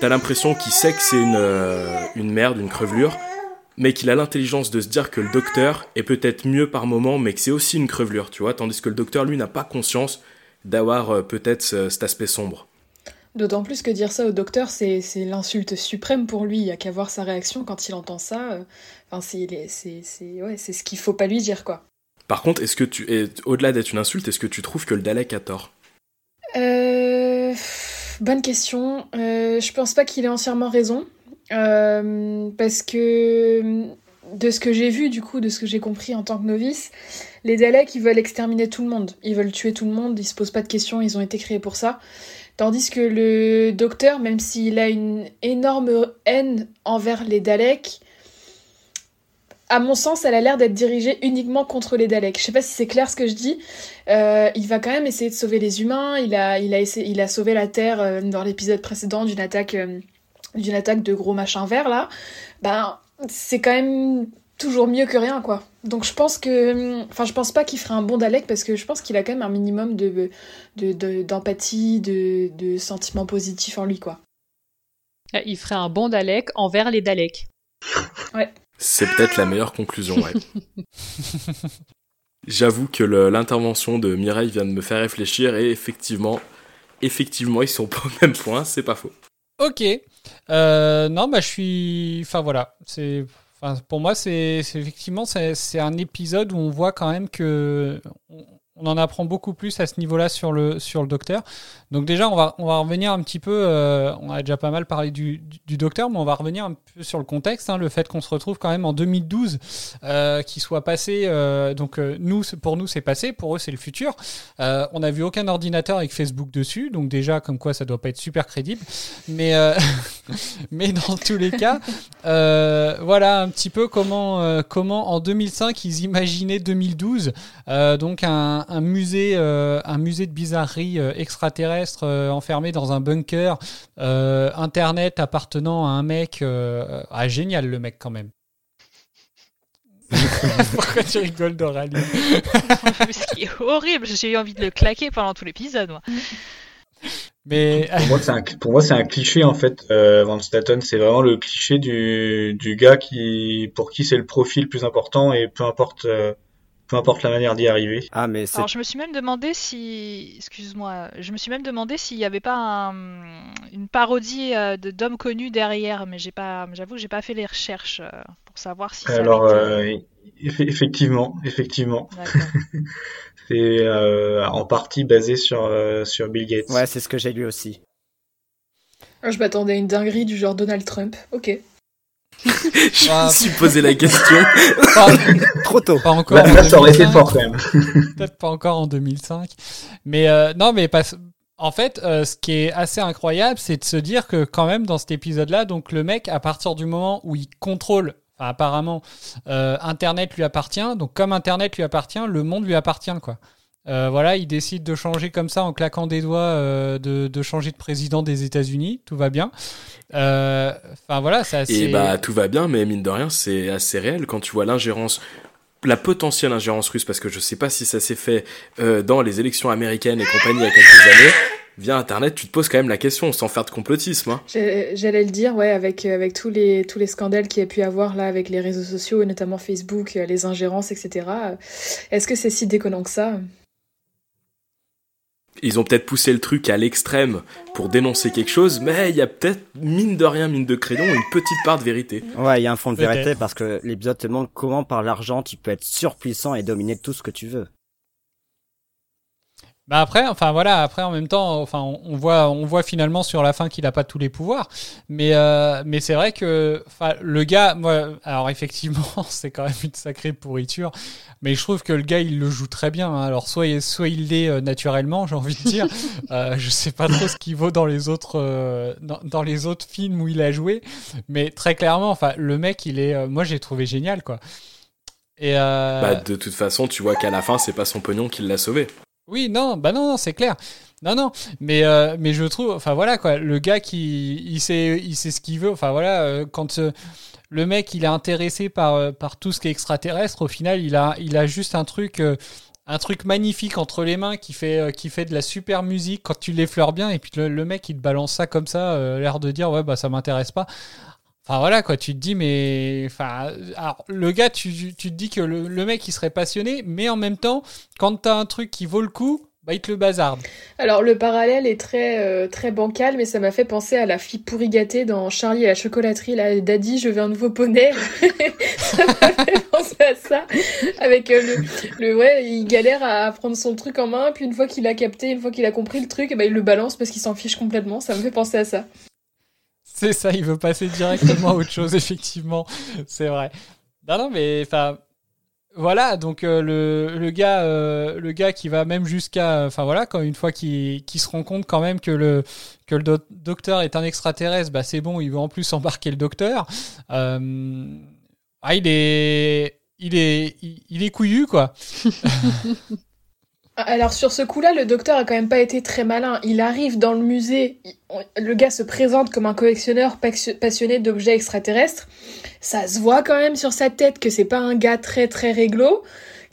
t'as l'impression qu'il sait que c'est une, euh, une merde, une crevelure, mais qu'il a l'intelligence de se dire que le docteur est peut-être mieux par moment, mais que c'est aussi une crevelure, tu vois, tandis que le docteur, lui, n'a pas conscience d'avoir euh, peut-être ce- cet aspect sombre. D'autant plus que dire ça au docteur, c'est l'insulte suprême pour lui. Il y a qu'à voir sa réaction quand il entend ça. euh, Enfin, c'est ouais, c'est ce qu'il faut pas lui dire, quoi. Par contre, est-ce que tu, au-delà d'être une insulte, est-ce que tu trouves que le Dalek a tort? Euh, bonne question. Euh, je pense pas qu'il ait entièrement raison. Euh, parce que de ce que j'ai vu, du coup, de ce que j'ai compris en tant que novice, les Daleks, ils veulent exterminer tout le monde. Ils veulent tuer tout le monde, ils se posent pas de questions, ils ont été créés pour ça. Tandis que le docteur, même s'il a une énorme haine envers les Daleks, à mon sens, elle a l'air d'être dirigée uniquement contre les Daleks. Je sais pas si c'est clair ce que je dis. Euh, il va quand même essayer de sauver les humains. Il a, sauvé la Terre euh, dans l'épisode précédent d'une attaque, euh, d'une attaque de gros machins verts là. Ben, c'est quand même toujours mieux que rien quoi. Donc je pense que, enfin, je pense pas qu'il ferait un bon Dalek parce que je pense qu'il a quand même un minimum de, de, de- d'empathie, de, de sentiments positifs en lui quoi. Ah, Il ferait un bon Dalek envers les Daleks. C'est peut-être la meilleure conclusion, ouais. J'avoue que l'intervention de Mireille vient de me faire réfléchir et effectivement, effectivement, ils sont pas au même point, c'est pas faux. Ok. Euh, non, bah je suis. Enfin voilà, c'est. Pour moi, c'est effectivement c'est un épisode où on voit quand même que on en apprend beaucoup plus à ce niveau-là sur le sur le docteur. Donc déjà, on va on va revenir un petit peu. euh, on a déjà pas mal parlé du, du, docteur, mais on va revenir un peu sur le contexte, hein, le fait qu'on se retrouve quand même en 2012, euh, qu'il soit passé. euh, donc euh, nous, pour nous, c'est passé. Pour eux, c'est le futur. On n'a vu aucun ordinateur avec Facebook dessus, donc déjà, comme quoi, ça doit pas être super crédible. Mais, mais dans tous les cas, voilà un petit peu comment, comment en 2005 ils imaginaient 2012, euh, donc un, un musée, euh, un musée de bizarrerie euh, extraterrestre euh, enfermé dans un bunker, euh, internet appartenant à un mec, euh, ah génial le mec quand même. Pourquoi tu rigoles Doralie? Ce qui est horrible, j'ai eu envie de le claquer pendant tout l'épisode, moi. Mais Pour moi, c'est un, cliché en fait. Euh, Van Staten, c'est vraiment le cliché du, du gars qui, pour qui c'est le profil plus important et peu importe, euh, peu importe la manière d'y arriver. Ah, mais Alors je me suis même demandé si, excuse-moi, je me suis même demandé s'il n'y avait pas un- une parodie euh, de d'hommes connus derrière, mais j'ai pas, j'avoue, que j'ai pas fait les recherches euh, pour savoir si ça Alors, avait été- euh, eff- effectivement, effectivement, c'est euh, en partie basé sur euh, sur Bill Gates. ouais, c'est ce que j'ai lu aussi. Ah, Je m'attendais à une dinguerie du genre Donald Trump. Ok. Je Ah. me suis posé la question. pas, Trop tôt. pas encore. En là, ça aurait été 2005. fort quand même. peut-être pas encore en 2005. Mais euh, non, mais en fait, euh, ce qui est assez incroyable, c'est de se dire que quand même dans cet épisode-là, donc le mec, à partir du moment où il contrôle, enfin, apparemment, euh, Internet lui appartient. Donc comme Internet lui appartient, le monde lui appartient, quoi. Euh, voilà, il décide de changer comme ça en claquant des doigts, euh, de, de changer de président des États-Unis, tout va bien. Euh, Enfin voilà, c'est assez. Et bah tout va bien, mais mine de rien, c'est assez réel quand tu vois l'ingérence, la potentielle ingérence russe, parce que je sais pas si ça s'est fait euh, dans les élections américaines et compagnie il y a quelques années. Via Internet, tu te poses quand même la question, sans faire de complotisme. Hein. J'allais le dire, ouais, avec, avec tous, les, tous les scandales qu'il y a pu avoir là avec les réseaux sociaux, et notamment Facebook, les ingérences, etc. Est-ce que c'est si déconnant que ça? Ils ont peut-être poussé le truc à l'extrême pour dénoncer quelque chose, mais il y a peut-être, mine de rien, mine de crayon, une petite part de vérité. Ouais, il y a un fond de vérité parce que l'épisode te montre comment par l'argent tu peux être surpuissant et dominer tout ce que tu veux. Bah après, enfin voilà, après en même temps, enfin on, voit, on voit finalement sur la fin qu'il a pas tous les pouvoirs, mais euh, mais c'est vrai que, le gars, moi, alors effectivement, c'est quand même une sacrée pourriture, mais je trouve que le gars il le joue très bien. hein. Alors soit soit il l'est euh, naturellement, j'ai envie de dire, euh, je sais pas trop ce qu'il vaut dans les autres euh, dans, dans les autres films où il a joué, mais très clairement, enfin le mec il est, euh, moi j'ai trouvé génial quoi. Et euh, Bah de toute façon, tu vois qu'à la fin, c'est pas son pognon qui l'a sauvé. Oui, non, bah non, non, c'est clair. Non, non, mais euh, mais je trouve, enfin voilà quoi, le gars qui il sait il sait ce qu'il veut. Enfin voilà, euh, quand euh, le mec il est intéressé par euh, par tout ce qui est extraterrestre, au final il a il a juste un truc un truc magnifique entre les mains qui fait qui fait de la super musique quand tu l'effleures bien et puis le, le mec il te balance ça comme ça, l'air de dire ouais bah ça m'intéresse pas. Enfin voilà quoi, tu te dis mais enfin alors le gars tu, tu te dis que le, mec il serait passionné mais en même temps quand t'as un truc qui vaut le coup bah il te le bazarde. Alors le parallèle est très euh, très bancal, mais ça m'a fait penser à la fille pourri gâtée dans Charlie et la chocolaterie, là, Daddy, je veux un nouveau poney. ça m'a fait penser à ça, avec euh, le, le ouais, il galère à prendre son truc en main, puis une fois qu'il a capté, une fois qu'il a compris le truc, ben, il le balance parce qu'il s'en fiche complètement. Ça me fait penser à ça. C'est ça, il veut passer directement à autre chose, effectivement. C'est vrai. Non, non, mais enfin, voilà. Donc euh, le, le gars, euh, le gars qui va même jusqu'à, enfin voilà, quand une fois qu'il se rend compte quand même que le que le do- docteur est un extraterrestre, bah c'est bon, il veut en plus embarquer le docteur. Euh, ah, il est, il est, il est couillu quoi. Alors sur ce coup-là, le docteur a quand même pas été très malin. Il arrive dans le musée, le gars se présente comme un collectionneur passionné d'objets extraterrestres. Ça se voit quand même sur sa tête que c'est pas un gars très très réglo,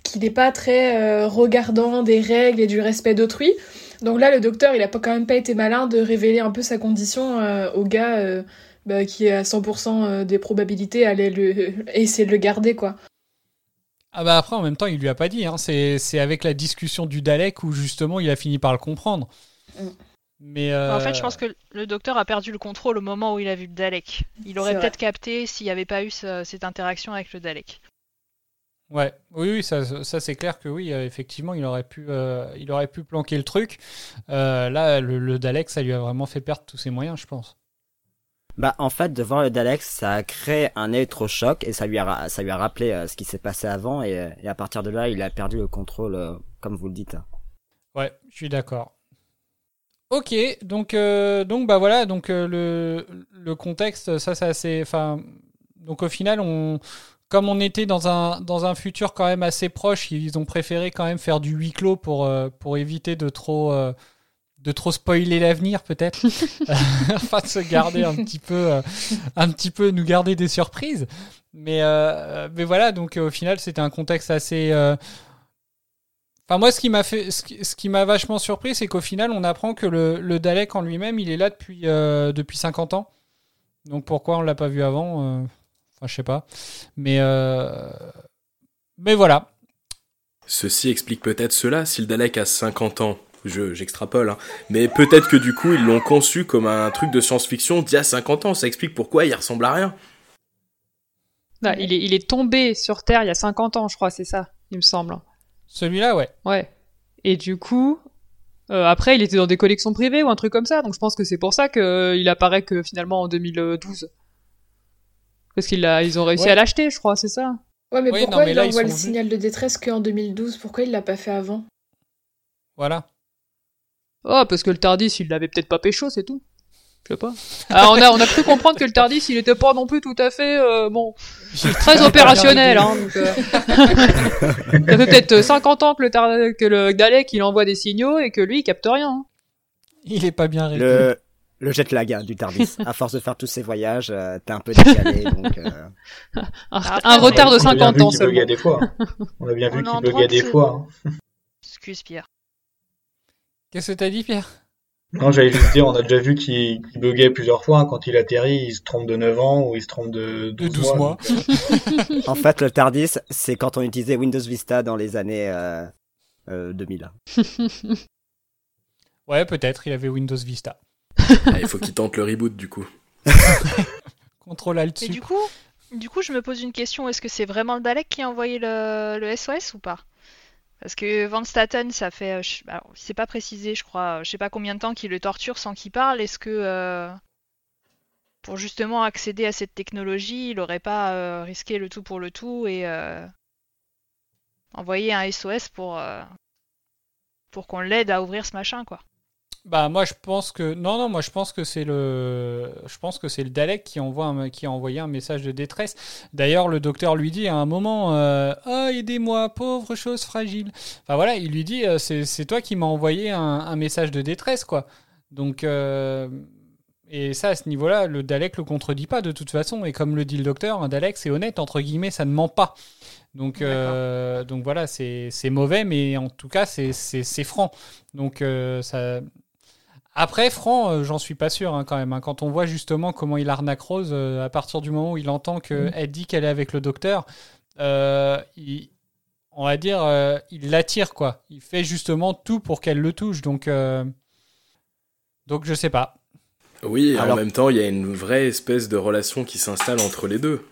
qu'il n'est pas très euh, regardant des règles et du respect d'autrui. Donc là, le docteur, il a quand même pas été malin de révéler un peu sa condition euh, au gars euh, bah, qui à 100% euh, des probabilités aller le essayer de le garder quoi. Ah bah après en même temps il lui a pas dit. Hein. C'est c'est avec la discussion du Dalek où justement il a fini par le comprendre. Mm. Mais euh, En fait, je pense que le docteur a perdu le contrôle au moment où il a vu le Dalek. Il aurait C'est vrai. peut-être capté s'il n'y avait pas eu ce- cette interaction avec le Dalek. Ouais, oui, oui, ça, ça c'est clair que oui, euh, effectivement, il aurait pu, euh, il aurait pu planquer le truc. Euh, là, le, le Dalek, ça lui a vraiment fait perdre tous ses moyens, je pense. Bah, en fait, de voir le Dalek, ça a créé un électrochoc et ça lui a, ça lui a rappelé euh, ce qui s'est passé avant et, euh, et à partir de là, il a perdu le contrôle, euh, comme vous le dites. Ouais, je suis d'accord. Ok, donc, donc bah voilà, donc le, le contexte, ça c'est assez, enfin, donc au final, on, comme on était dans un dans un futur quand même assez proche, ils ont préféré quand même faire du huis clos pour pour éviter de trop de trop spoiler l'avenir peut-être, afin de se garder un petit peu euh, un petit peu nous garder des surprises. Mais euh, mais voilà, donc euh, au final, c'était un contexte assez euh, Enfin, moi, ce qui m'a fait, ce qui, m'a vachement surpris, c'est qu'au final, on apprend que le, le Dalek en lui-même, il est là depuis, euh, depuis 50 ans. Donc pourquoi on l'a pas vu avant euh, Enfin, je sais pas. Mais, euh, mais voilà. Ceci explique peut-être cela si le Dalek a 50 ans. Je, j'extrapole, hein. Mais peut-être que du coup, ils l'ont conçu comme un truc de science-fiction d'il y a 50 ans. Ça explique pourquoi il ressemble à rien. Non, il, est, il est tombé sur Terre il y a 50 ans, je crois, c'est ça, il me semble. Celui-là, ouais. Ouais. Et du coup, euh, après, il était dans des collections privées ou un truc comme ça, donc je pense que c'est pour ça qu'il apparaît que finalement en 2012. Parce qu'ils ils ont réussi Ouais. à l'acheter, je crois, c'est ça. Ouais, mais Oui, pourquoi non, mais il là, envoie le signal de détresse qu'en 2012 Pourquoi il l'a pas fait avant? Voilà. Oh, parce que le Tardis, il l'avait peut-être pas pécho, c'est tout. Je sais pas. Ah, on a, on a cru comprendre que le Tardis, il était pas non plus tout à fait, euh, bon, très opérationnel, hein, donc, euh, Ça fait peut-être 50 ans que le, Tar- que le Dalek, il envoie des signaux et que lui, il capte rien. hein. Il est pas bien réglé. Le, le jet lag hein, du Tardis. à force de faire tous ces voyages, euh, t'es un peu décalé, donc... euh, Un, retard de On a bien 50 vu ans qu'il seulement. buguait des fois. hein. On a bien On vu en qu'il buguait droit des de- fois. hein. Excuse Pierre. Qu'est-ce que t'as dit, Pierre? Non, j'allais juste dire, on a déjà vu qu'il buguait plusieurs fois. hein. Quand il atterrit, il se trompe de 9 ans ou il se trompe de 12, De 12 mois. donc, euh, en fait, le Tardis, c'est quand on utilisait Windows Vista dans les années euh, euh, 2000. Ouais, peut-être. Il avait Windows Vista. Ah, il faut qu'il tente le reboot du coup. Contrôle Alt Mais Sup. du coup, du coup, je me pose une question. Est-ce que c'est vraiment le Dalek qui a envoyé le, le SOS ou pas? Parce que Van Staten, ça fait, euh, c'est pas précisé, je crois, je sais pas combien de temps qu'il le torture sans qu'il parle. Est-ce que euh, pour justement accéder à cette technologie, il aurait pas euh, risqué le tout pour le tout et euh, envoyé un SOS pour euh, pour qu'on l'aide à ouvrir ce machin, quoi Bah moi je pense que non non moi je pense que c'est le je pense que c'est le Dalek qui envoie un- qui a envoyé un message de détresse. D'ailleurs le docteur lui dit à un moment euh, ah aidez-moi pauvre chose fragile. Enfin voilà il lui dit euh, c'est toi qui m'as envoyé un, un message de détresse quoi. Donc euh, et ça à ce niveau-là le Dalek le contredit pas de toute façon et comme le dit le docteur un Dalek c'est honnête entre guillemets ça ne ment pas. Donc donc voilà c'est mauvais mais en tout cas c'est franc. Donc ça Après, Franck, euh, j'en suis pas sûr hein, quand même. hein. Quand on voit justement comment il arnaque Rose, euh, à partir du moment où il entend qu'elle Mm. dit qu'elle est avec le docteur, euh, il- on va dire, euh, il l'attire quoi. Il fait justement tout pour qu'elle le touche. Donc, euh, donc je sais pas. Oui, et en même temps, il y a une vraie espèce de relation qui s'installe entre les deux.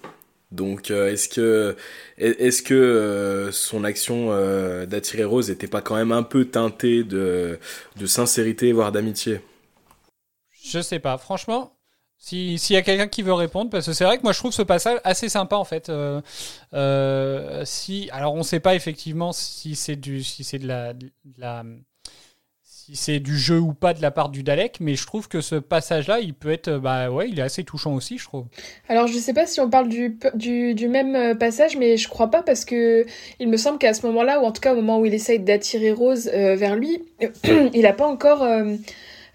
Donc, euh, est-ce que, euh, son action euh, d'attirer Rose était pas quand même un peu teintée de, sincérité, voire d'amitié? Je sais pas. Franchement, si- s'il y a quelqu'un qui veut répondre, parce que c'est vrai que moi je trouve ce passage assez sympa en fait. Si, alors on sait pas effectivement si c'est du, si c'est de la- si c'est du jeu ou pas de la part du Dalek, mais je trouve que ce passage-là, il peut être, bah ouais, il est assez touchant aussi, je trouve. Alors, je sais pas si on parle du, du, même euh, passage, mais je crois pas parce que il me semble qu'à ce moment-là, ou en tout cas au moment où il essaye d'attirer Rose euh, vers lui, il a pas encore euh,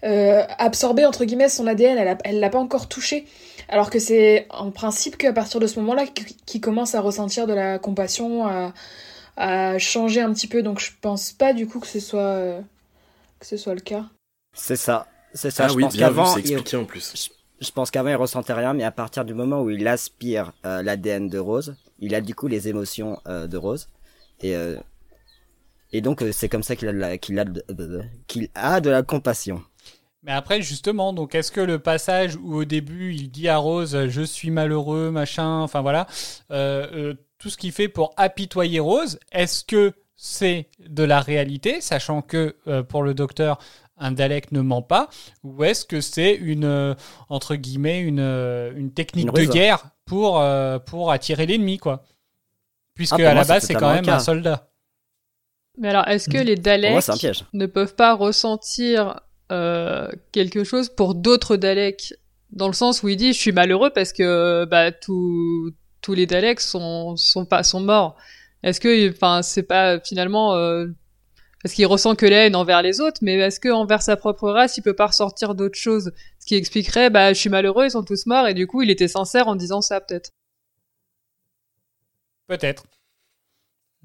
euh, absorbé entre guillemets son ADN, elle, a- elle l'a pas encore touché. Alors que c'est en principe qu'à partir de ce moment-là qu- qu'il commence à ressentir de la compassion, à, à changer un petit peu. Donc je pense pas du coup que ce soit euh, que ce soit le cas. C'est ça. C'est ça. Ah je oui, pense qu'avant, c'est il- en plus. je pense qu'avant il ressentait rien, mais à partir du moment où il aspire euh, l'ADN de Rose, il a du coup les émotions euh, de Rose, et euh, et donc euh, c'est comme ça qu'il a de la, qu'il a qu'il a de la compassion. Mais après, justement, donc est-ce que le passage où au début il dit à Rose je suis malheureux, machin, enfin voilà, euh, euh, tout ce qu'il fait pour apitoyer Rose, est-ce que c'est de la réalité, sachant que euh, pour le docteur, un Dalek ne ment pas, ou est-ce que c'est une, euh, entre guillemets, une, euh, une technique Une de guerre pour, euh, pour attirer l'ennemi, quoi? Puisque Ah, à la moi, base, c'est quand même un soldat. Mais alors, est-ce que les Daleks moi ne peuvent pas ressentir euh, quelque chose pour d'autres Daleks? Dans le sens où il dit je suis malheureux parce que bah, tous tous les Daleks sont, sont, pas, sont morts. Est-ce que enfin, c'est pas finalement. Euh, parce qu'il ressent que la haine envers les autres, mais est-ce que envers sa propre race, il peut pas ressortir d'autres choses? Ce qui expliquerait, bah, je suis malheureux, ils sont tous morts, et du coup, il était sincère en disant ça, peut-être. Peut-être.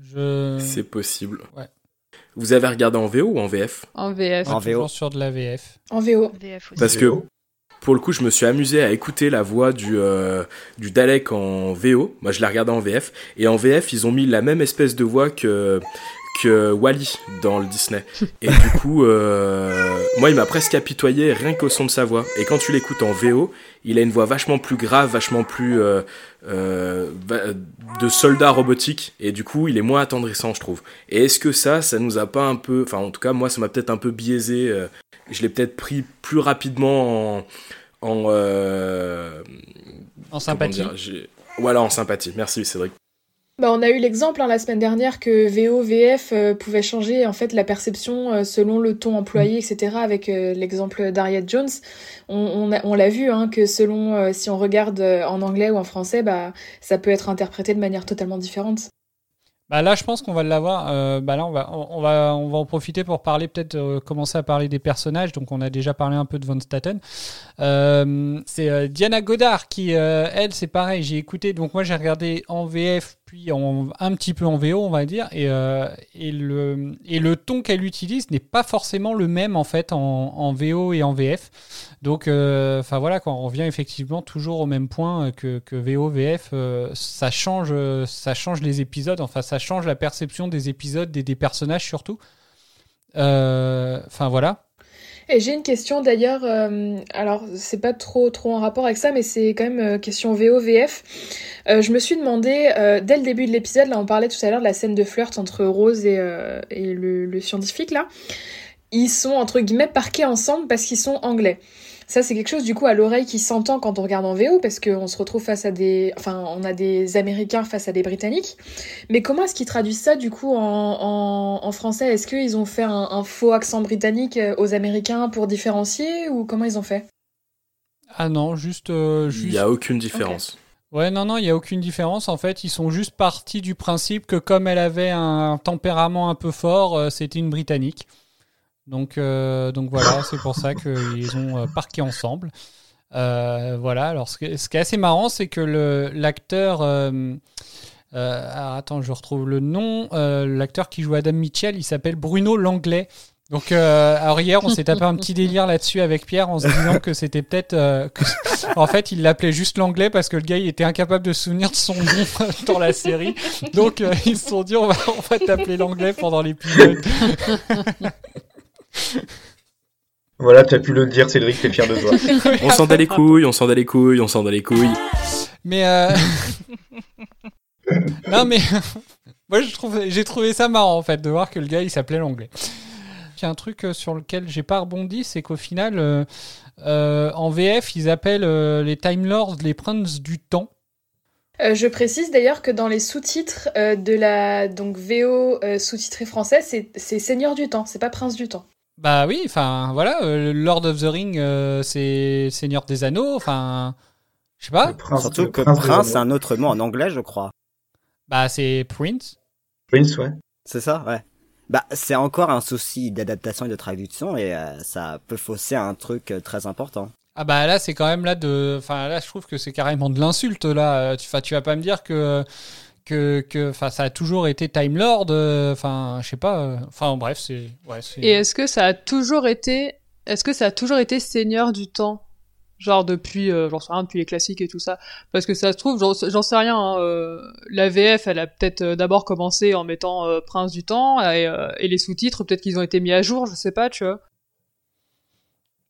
Je... C'est possible. Ouais. Vous avez regardé en VO ou en VF En VF. En toujours VO. sur de la VF. En VO. VF aussi. Parce que pour le coup, je me suis amusé à écouter la voix du, euh, du Dalek en VO. Moi, je l'ai regardé en VF. Et en VF, ils ont mis la même espèce de voix que, que Wally dans le Disney. Et du coup, euh, moi, il m'a presque apitoyé rien qu'au son de sa voix. Et quand tu l'écoutes en VO, il a une voix vachement plus grave, vachement plus euh, euh, de soldat robotique. Et du coup, il est moins attendrissant, je trouve. Et est-ce que ça, ça nous a pas un peu... Enfin, en tout cas, moi, ça m'a peut-être un peu biaisé. je l'ai peut-être pris plus rapidement en... en sympathie. dire, Voilà, en sympathie. Merci, Cédric. Bah, on a eu l'exemple hein, la semaine dernière que VO, VF euh, pouvait changer en fait la perception euh, selon le ton employé, etc. Avec euh, l'exemple d'Harriet Jones, on, l'a vu hein, que selon si on regarde en anglais ou en français, bah ça peut être interprété de manière totalement différente. Bah là, je pense qu'on va l'avoir. Bah là, on va, on va, on va en profiter pour parler, peut-être commencer à parler des personnages. Donc, on a déjà parlé un peu de Von Staten. C'est Diana Goddard qui, elle, c'est pareil. J'ai écouté. Donc, moi, j'ai regardé en VF, puis un petit peu en VO, on va dire. Et, euh, et le, et le ton qu'elle utilise n'est pas forcément le même en fait en, VO et en VF. Donc, euh, enfin voilà, quand on revient effectivement toujours au même point euh, que, que VO, VF, ça change, ça change les épisodes. Enfin, ça change la perception des épisodes des personnages surtout. Enfin voilà. Et j'ai une question d'ailleurs, euh, alors c'est pas trop trop en rapport avec ça, mais c'est quand même euh, question VO VF. Euh, je me suis demandé euh, dès le début de l'épisode, là on parlait tout à l'heure de la scène de flirt entre Rose et, et le, le scientifique là, ils sont entre guillemets parqués ensemble parce qu'ils sont anglais. Ça c'est quelque chose du coup à l'oreille qui s'entend quand on regarde en VO parce qu'on se retrouve face à des, enfin on a des Américains face à des Britanniques. Mais comment est-ce qu'ils traduisent ça du coup en, en, en français? Est-ce qu'ils ont fait un, un faux accent britannique euh, aux Américains pour différencier ou comment ils ont fait? Ah non, juste, euh, Il juste. n'y a aucune différence. Ouais, non, non, il y a aucune différence. En fait, ils sont juste partis du principe que comme elle avait un tempérament un peu fort, euh, c'était une Britannique. Donc, euh, donc voilà, c'est pour ça qu'ils ont euh, parqué ensemble. Euh, voilà. Alors, ce, qui est assez marrant, c'est que l'acteur. attends, je retrouve le nom. L'acteur qui joue Adam Mitchell, il s'appelle Bruno Langlais. Donc, alors hier, on s'est tapé un petit délire là-dessus avec Pierre en se disant que c'était peut-être. en fait, il l'appelait juste l'anglais parce que le gars, il était incapable de se souvenir de son nom dans la série. Donc, ils se sont dit, on va, on va t'appeler l'anglais pendant l'épisode. Voilà, tu as pu le dire, Cédric, t'es fier de toi. On s'en bat les couilles, on s'en bat les couilles, on s'en bat les couilles. Mais euh... non, mais moi, je trouve, j'ai trouvé ça marrant en fait de voir que le gars, il s'appelait l'anglais. Il y a un truc euh, sur lequel j'ai pas rebondi, c'est qu'au final, euh, euh, en VF, ils appellent euh, les Time Lords les princes du temps. Euh, je précise d'ailleurs que dans les sous-titres euh, de la donc VO euh, sous-titré français, c'est c'est Seigneur du Temps, c'est pas Prince du Temps. Bah oui, enfin voilà, euh, Lord of the Ring, euh, c'est Seigneur des Anneaux, enfin, je sais pas. Le prince, Surtout le que prince c'est un autre mot en anglais, je crois. Bah c'est Prince. Prince, ouais. C'est ça, ouais. Bah, c'est encore un souci d'adaptation et de traduction et euh, ça peut fausser un truc très important. Ah bah là c'est quand même là de enfin là je trouve que c'est carrément de l'insulte là tu enfin tu vas pas me dire que que que enfin ça a toujours été Time Lord euh, enfin je sais pas euh, enfin bref c'est ouais Et est-ce que ça a toujours été, est-ce que ça a toujours été Seigneur du Temps Genre depuis, euh, j'en sais rien, depuis les classiques et tout ça? Parce que ça se trouve, j'en sais rien, hein, euh, la VF, elle a peut-être euh, d'abord commencé en mettant Prince du Temps, et, et les sous-titres, peut-être qu'ils ont été mis à jour, je sais pas, tu vois.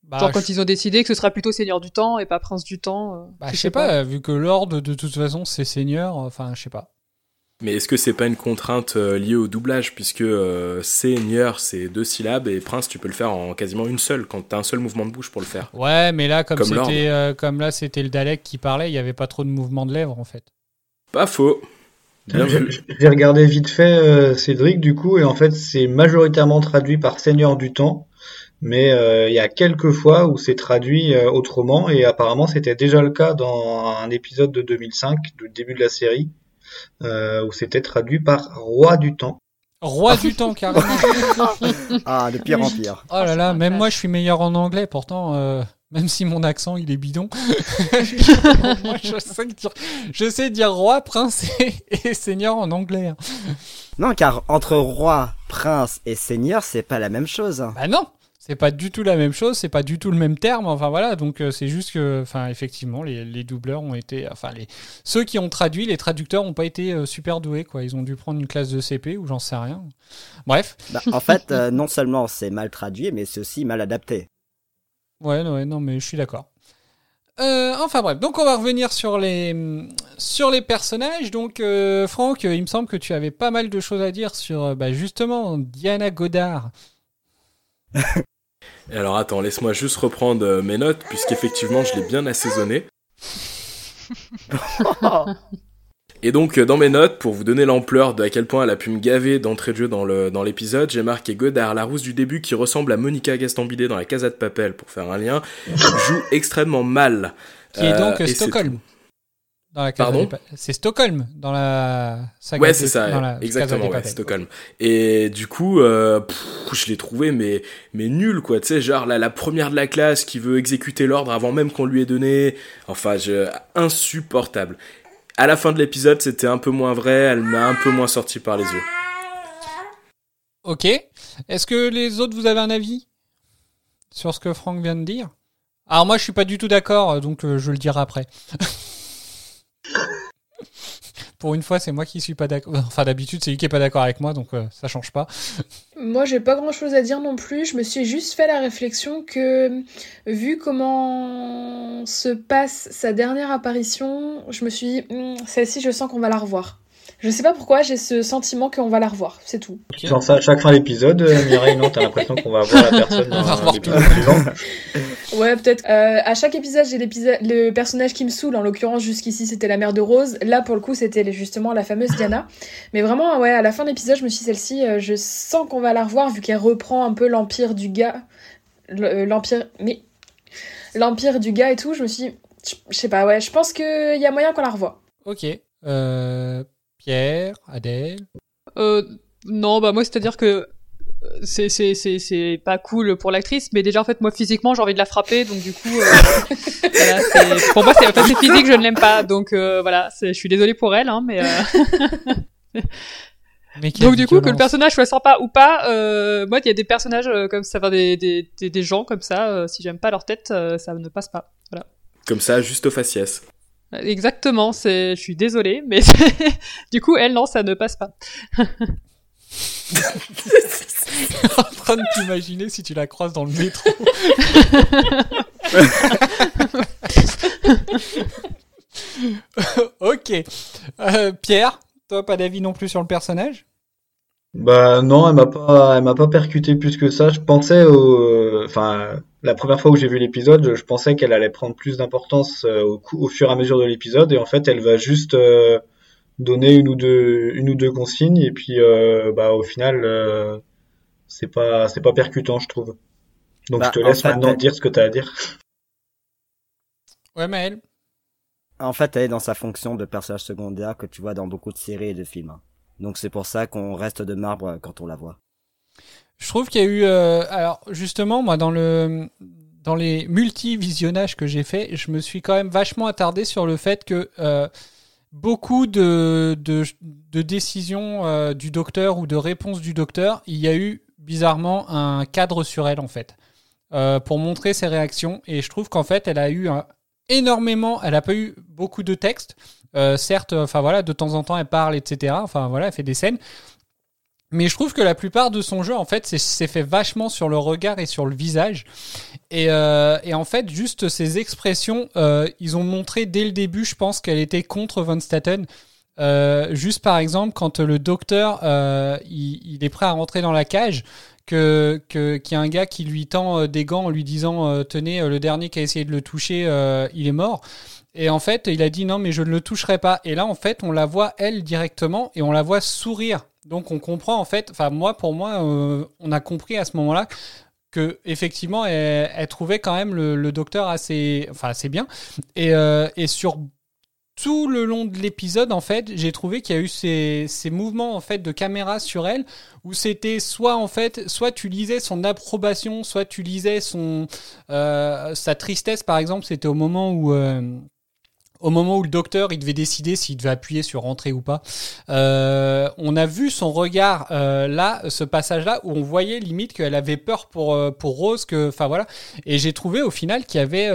bah, Genre je, quand ils ont décidé que ce sera plutôt Seigneur du Temps et pas Prince du Temps. bah, je sais pas, euh, vu que Lord de toute façon c'est Seigneur enfin je sais pas Mais est-ce que c'est pas une contrainte euh, liée au doublage? Puisque euh, seigneur c'est deux syllabes et prince tu peux le faire en quasiment une seule quand t'as un seul mouvement de bouche pour le faire. ouais mais là comme c'était euh, comme là c'était le Dalek qui parlait il y avait pas trop de mouvements de lèvres en fait. Pas faux. J'ai regardé vite fait euh, Cédric du coup et en fait c'est majoritairement traduit par Seigneur du Temps, mais euh, il y a quelques fois où c'est traduit euh, autrement et apparemment c'était déjà le cas dans un épisode de 2005 du début de la série. euh, où c'était traduit par Roi du Temps. Roi du temps carrément Ah, de pire en pire. oh là là même moi je suis meilleur en anglais pourtant euh, même si mon accent il est bidon moi je sais dire, je sais dire roi prince et, et seigneur en anglais hein. Non, car entre roi, prince et seigneur, c'est pas la même chose. Bah non, c'est pas du tout la même chose, c'est pas du tout le même terme. Enfin voilà, donc euh, c'est juste que, enfin effectivement, les, les doubleurs ont été, enfin les ceux qui ont traduit, les traducteurs ont pas été euh, super doués quoi. Ils ont dû prendre une classe de CP ou j'en sais rien. Bref, Bah, en fait, euh, non seulement c'est mal traduit, mais c'est aussi mal adapté. ouais, ouais, non mais je suis d'accord. Euh, enfin bref, donc on va revenir sur les sur les personnages. Donc euh, Franck, il me semble que tu avais pas mal de choses à dire sur bah, justement Diana Godard. Et alors attends, laisse-moi juste reprendre euh, mes notes puisqu'effectivement je l'ai bien assaisonné. Et donc euh, dans mes notes, pour vous donner l'ampleur de à quel point elle a pu me gaver d'entrée de jeu dans le dans l'épisode, j'ai marqué Godard, la rousse du début qui ressemble à Monica Gastambide dans la Casa de Papel pour faire un lien, joue extrêmement mal. Qui est donc Euh, Stockholm. Dans la Pardon des C'est Stockholm dans la saga Ouais, des- c'est ça, dans la exactement, ouais. Stockholm. Et du coup, euh, pff, je l'ai trouvé mais mais nul quoi. Tu sais, genre la, la première de la classe qui veut exécuter l'ordre avant même qu'on lui ait donné. Enfin, je, insupportable. À la fin de l'épisode, c'était un peu moins vrai. Elle m'a un peu moins sorti par les yeux. Ok. Est-ce que les autres, vous avez un avis sur ce que Franck vient de dire? Alors moi, je suis pas du tout d'accord, donc euh, je le dirai après. Pour une fois, c'est moi qui suis pas d'accord. Enfin, d'habitude, c'est lui qui est pas d'accord avec moi, donc euh, ça change pas. Moi, j'ai pas grand chose à dire non plus. Je me suis juste fait la réflexion que, vu comment se passe sa dernière apparition, je me suis dit, Hmm, celle-ci, je sens qu'on va la revoir. Je sais pas pourquoi, j'ai ce sentiment qu'on va la revoir, c'est tout. Tu sens ça à chaque fin d'épisode, euh, Mireille, non T'as l'impression qu'on va voir la personne dans revoir l'épisode suivant Ouais, peut-être. Euh, à chaque épisode, j'ai l'épisode, le personnage qui me saoule. En l'occurrence, jusqu'ici, c'était la mère de Rose. Là, pour le coup, c'était justement la fameuse Diana. Mais vraiment, ouais, à la fin de l'épisode, je me suis dit, celle-ci, euh, je sens qu'on va la revoir vu qu'elle reprend un peu l'empire du gars. Euh, L'empire. Mais. L'empire du gars et tout. Je me suis dit, je je sais pas, ouais, je pense qu'il y a moyen qu'on la revoie. Ok. Euh, Pierre, Adèle? Euh, non, bah moi, c'est-à-dire que euh, c'est c'est c'est c'est pas cool pour l'actrice, mais déjà en fait moi physiquement j'ai envie de la frapper, donc du coup, euh, voilà, c'est- pour moi c'est en fait, c'est physique, je ne l'aime pas, donc euh, voilà, c'est- je suis désolée pour elle, hein, mais euh, Donc du coup, que le personnage soit sympa ou pas, euh, moi, il y a des personnages euh, comme ça, enfin, des, des, des, des gens comme ça, euh, si j'aime pas leur tête, euh, ça ne passe pas. Voilà. Comme ça, juste au faciès. Exactement, c'est, je suis désolée, mais du coup, elle, non, ça ne passe pas. en train de t'imaginer si tu la croises dans le métro. ok. Euh, Pierre, toi, pas d'avis non plus sur le personnage? Bah non, elle m'a pas, elle m'a pas percuté plus que ça. Je pensais au, enfin, la première fois où j'ai vu l'épisode, je pensais qu'elle allait prendre plus d'importance euh, au, fur et à mesure de l'épisode, et en fait, elle va juste euh, donner une ou deux, une ou deux consignes, et puis euh, bah au final, euh, c'est pas, c'est pas percutant, je trouve. Donc Bah, je te en laisse fait, maintenant elle- dire ce que t'as à dire. Ouais, Maël. En fait, elle est dans sa fonction de personnage secondaire que tu vois dans beaucoup de séries et de films. Donc c'est pour ça qu'on reste de marbre quand on la voit. Je trouve qu'il y a eu, euh, alors justement, moi, dans le, dans les multi-visionnages que j'ai fait, je me suis quand même vachement attardé sur le fait que euh, beaucoup de, décisions euh, du docteur ou de réponses du docteur, il y a eu bizarrement un cadre sur elle en fait, pour montrer ses réactions. Et je trouve qu'en fait, elle a eu un, énormément, elle a pas eu beaucoup de texte. Euh, certes, enfin voilà, de temps en temps, elle parle, etc. Enfin voilà, elle fait des scènes. Mais je trouve que la plupart de son jeu, en fait, c'est- fait vachement sur le regard et sur le visage. Et, euh, en fait, juste ces expressions, euh, ils ont montré dès le début, je pense, qu'elle était contre Von Staten. Euh, juste par exemple, quand le docteur, il, est prêt à rentrer dans la cage, que qu'il y a un gars qui lui tend des gants en lui disant tenez le dernier qui a essayé de le toucher il est mort et en fait il a dit non mais je ne le toucherai pas et là en fait on la voit elle directement et on la voit sourire donc on comprend en fait enfin moi pour moi euh, on a compris à ce moment là que effectivement elle, trouvait quand même le, docteur assez bien et, euh, et sur tout le long de l'épisode, en fait, j'ai trouvé qu'il y a eu ces, ces mouvements en fait de caméra sur elle où c'était soit en fait, soit tu lisais son approbation, soit tu lisais son euh, sa tristesse. Par exemple, c'était au moment où au moment où le docteur il devait décider s'il devait appuyer sur rentrer ou pas. Euh, on a vu son regard euh, là, ce passage-là où on voyait limite qu'elle avait peur pour euh, pour Rose, que enfin voilà. Et j'ai trouvé au final qu'il y avait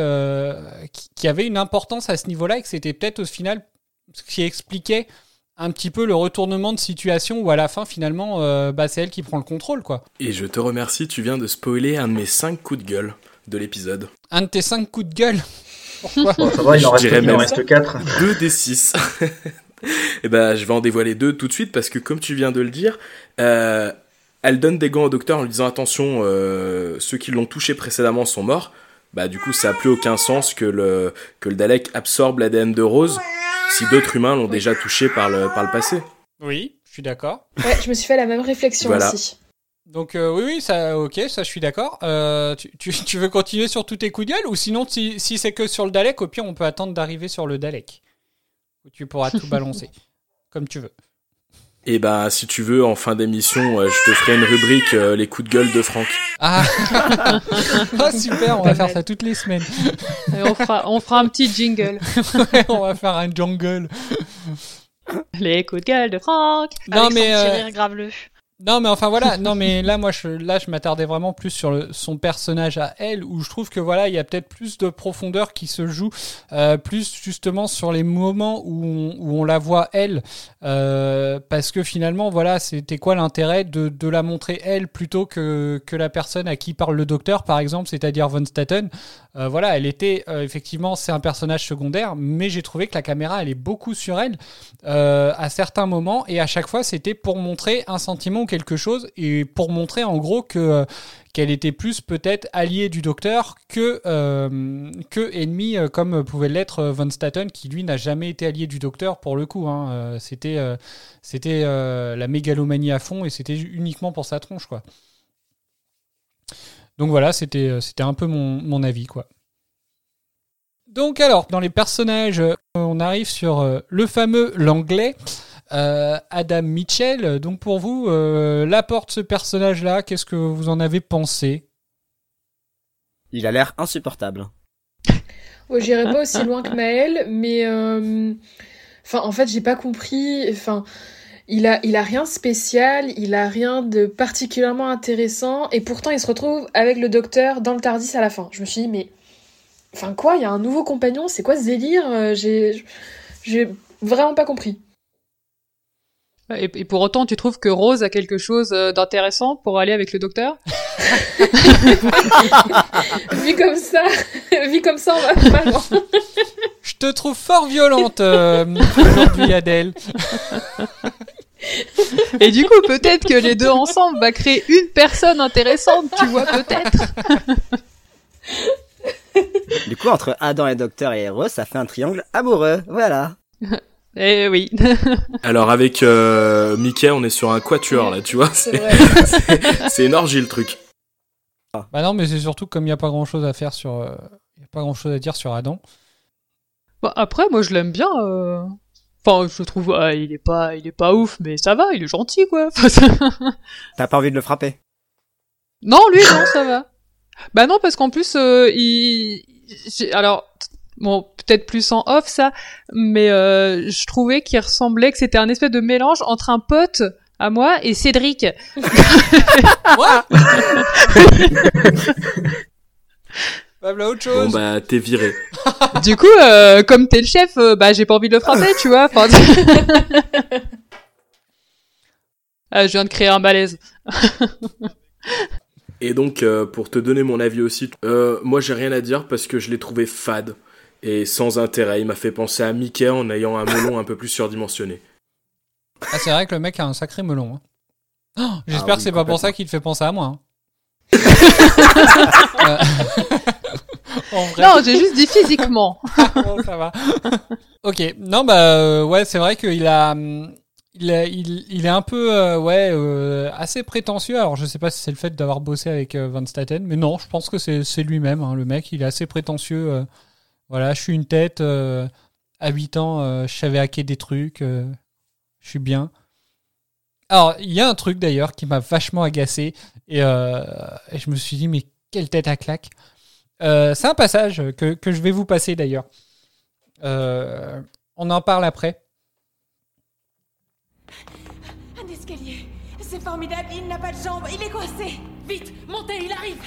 qu'il y avait une importance à ce niveau-là et que c'était peut-être au final ce qui expliquait un petit peu le retournement de situation où à la fin finalement bah, c'est elle qui prend le contrôle quoi. Et je te remercie, tu viens de spoiler un de mes 5 coups de gueule de l'épisode. Un de tes cinq coups de gueule? Bon, ça va, il en reste, dirais il en même reste 4. 2 des 6. Et ben, je vais en dévoiler deux tout de suite parce que, comme tu viens de le dire, euh, elle donne des gants au docteur en lui disant attention, euh, ceux qui l'ont touché précédemment sont morts. Bah, du coup, ça a plus aucun sens que le, que le Dalek absorbe l'ADN de Rose si d'autres humains l'ont déjà touché par le, par le passé. Oui, je suis d'accord. Ouais, je me suis fait la même réflexion Voilà. aussi. Donc euh, oui, oui, ça, ok, ça je suis d'accord. Euh, tu, tu, tu veux continuer sur tous tes coups de gueule ou sinon si, si c'est que sur le Dalek, au pire on peut attendre d'arriver sur le Dalek où tu pourras tout balancer comme tu veux. Et ben, si tu veux, en fin d'émission, euh, je te ferai une rubrique euh, les coups de gueule de Franck. Ah, Ah, super, on va faire ça toutes les semaines. Et on fera, on fera un petit jingle. Ouais, on va faire un jungle. Les coups de gueule de Franck. Non Avec mais euh, rire grave-le. Non, mais enfin voilà. Non, mais là, moi, je, là, je m'attardais vraiment plus sur son personnage à elle, où je trouve que voilà, il y a peut-être plus de profondeur qui se joue, euh, plus justement sur les moments où on, où on la voit elle, euh, parce que finalement, voilà, c'était quoi l'intérêt de, de la montrer elle plutôt que que la personne à qui parle le docteur, par exemple, c'est-à-dire Von Staten. Euh, voilà, elle était effectivement, c'est un personnage secondaire, mais j'ai trouvé que la caméra, elle est beaucoup sur elle à certains moments et à chaque fois c'était pour montrer un sentiment quelque chose et pour montrer en gros que euh, qu'elle était plus peut-être alliée du docteur que euh, que ennemie euh, comme pouvait l'être Von Staten qui lui n'a jamais été allié du docteur pour le coup hein. C'était c'était la mégalomanie à fond et c'était uniquement pour sa tronche quoi. Donc voilà c'était c'était un peu mon, mon avis quoi. Donc alors, dans les personnages, on arrive sur le fameux l'anglais, euh, Adam Mitchell. Donc pour vous, euh, l'apport de ce personnage-là, qu'est-ce que vous en avez pensé? Il a l'air insupportable. Ouais, J'irai pas aussi loin que Maël, mais euh, enfin, en fait, j'ai pas compris. Enfin, il a, il a rien de spécial, il a rien de particulièrement intéressant, et pourtant il se retrouve avec le docteur dans le Tardis à la fin. Je me suis dit, mais. Enfin quoi, il y a un nouveau compagnon, c'est quoi ce délire? Euh, J'ai. J'ai vraiment pas compris. Et, et pour autant, tu trouves que Rose a quelque chose euh, d'intéressant pour aller avec le docteur vu comme ça, vu comme ça, on va. Je te trouve fort violente euh, aujourd'hui, Adèle. Et du coup, peut-être que les deux ensemble va créer une personne intéressante, tu vois, peut-être. Du coup, entre Adam et Docteur et Rose, ça fait un triangle amoureux. Voilà. Eh oui. Alors avec euh, Mickey, on est sur un quatuor là, tu vois. C'est une orgie le truc. Bah non, mais c'est surtout comme il n'y a pas grand chose à faire sur. euh, Il y a pas grand chose à dire sur Adam. Bah, après, moi, je l'aime bien. euh. Enfin, je trouve, ah, il est pas, il est pas ouf, mais ça va, il est gentil, quoi. T'as pas envie de le frapper? Non, lui, non, ça va. Bah non, parce qu'en plus, euh, il, alors, bon, peut-être plus en off ça, mais euh, je trouvais qu'il ressemblait que c'était un espèce de mélange entre un pote à moi et Cédric. Bah, voilà autre Bon chose. bah t'es viré. Du coup, euh, comme t'es le chef, euh, bah j'ai pas envie de le frapper, tu vois. Enfin, ah, je viens de créer un malaise. Et donc euh, pour te donner mon avis aussi, euh, moi j'ai rien à dire parce que je l'ai trouvé fade et sans intérêt. Il m'a fait penser à Mickey en ayant un melon un peu plus surdimensionné. Ah, c'est vrai que le mec a un sacré melon. hein. Oh, J'espère Ah que oui, c'est pas pour ça qu'il te fait penser à moi. hein. Euh, en vrai, Non, j'ai juste dit physiquement. bon, ça va. ok, non bah euh, ouais, c'est vrai qu'il a, hum, il, a- il, il est un peu euh, ouais euh, assez prétentieux. Alors je sais pas si c'est le fait d'avoir bossé avec euh, Van Staten, mais non, je pense que c'est c'est lui-même. hein, le mec, il est assez prétentieux. Voilà, je suis une tête. euh, à 8 ans, euh, je savais hacker des trucs. euh, je suis bien. Alors, il y a un truc d'ailleurs qui m'a vachement agacé et, et je me suis dit, mais quelle tête à claque. C'est un passage que, que je vais vous passer d'ailleurs. On en parle après. Un escalier C'est formidable, il n'a pas de jambes, il est coincé Vite, montez, il arrive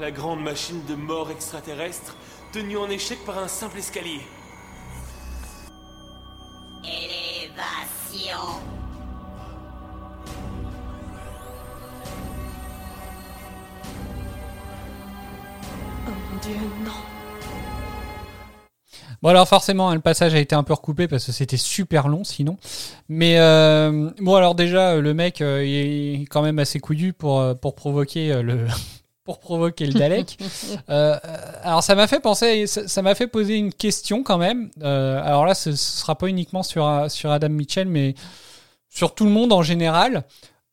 La grande machine de mort extraterrestre, tenue en échec par un simple escalier. Élévation. Oh mon dieu, non Bon alors forcément hein, le passage a été un peu recoupé parce que c'était super long sinon. Mais euh, bon alors déjà euh, le mec euh, il est quand même assez couillu pour euh, pour provoquer euh, le pour provoquer le Dalek. Euh, alors ça m'a fait penser ça m'a fait poser une question quand même. Euh, alors là ce, ce sera pas uniquement sur euh, sur Adam Mitchell mais sur tout le monde en général.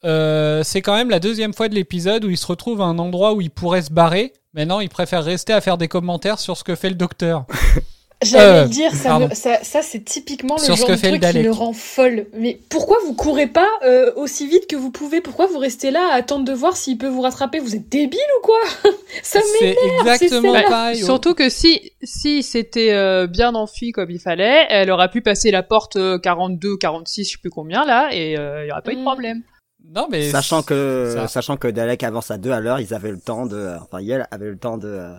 Euh, c'est quand même la deuxième fois de l'épisode où il se retrouve à un endroit où il pourrait se barrer. Maintenant, il préfère rester à faire des commentaires sur ce que fait le docteur. J'allais Euh, dire, ça, me- ça, ça, c'est typiquement le Sur ce genre que de fait le truc qui me rend folle. Mais pourquoi vous courez pas euh, aussi vite que vous pouvez? Pourquoi vous restez là à attendre de voir s'il peut vous rattraper? Vous êtes débile ou quoi? Ça m'énerve exactement c'est ça. pareil. Surtout que si si c'était euh, bien enfui comme il fallait, elle aurait pu passer la porte euh, 42, 46, je sais plus combien là, et euh, il y aurait pas eu de Mm. problème. Non, mais Sachant que, ça. sachant que Dalek avance à deux à l'heure, ils avaient le temps de, euh, enfin, Yel avait le temps de, euh,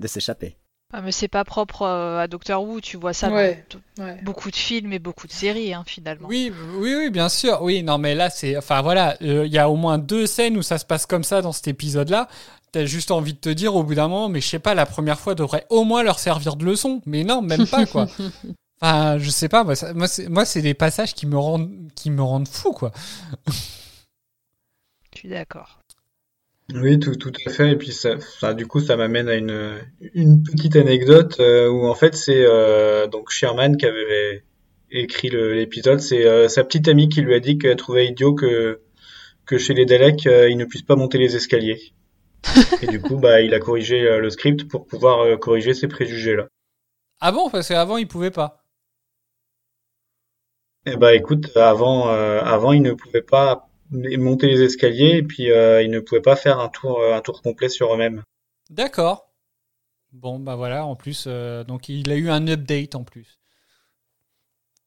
de s'échapper. Ah, mais c'est pas propre euh, à Doctor Who, tu vois ça Ouais. dans Ouais. beaucoup de films et beaucoup de séries, hein, finalement. Oui, oui, oui, bien sûr. Oui, non, mais là, c'est. Enfin, voilà, euh, il y a au moins deux scènes où ça se passe comme ça dans cet épisode-là. T'as juste envie de te dire au bout d'un moment, mais je sais pas, la première fois devrait au moins leur servir de leçon. Mais non, même pas, quoi. Enfin, je sais pas, moi, ça- moi, c'est des passages qui me rendent, qui me rendent fou, quoi. Je suis d'accord. Oui, tout, tout à fait. Et puis ça, ça, du coup, ça m'amène à une, une petite anecdote euh, où en fait c'est euh, donc Sherman qui avait écrit l'épisode. C'est euh, sa petite amie qui lui a dit qu'elle trouvait idiot que que chez les Daleks euh, ils ne puissent pas monter les escaliers. Et du coup, bah, il a corrigé euh, le script pour pouvoir corriger ces préjugés là. Ah bon, parce qu'avant, ils pouvaient pas. Eh bah écoute, avant, euh, avant ils ne pouvaient pas monter les escaliers et puis euh, ils ne pouvaient pas faire un tour, un tour complet sur eux-mêmes. D'accord. Bon, bah voilà, en plus, euh, donc il a eu un update en plus.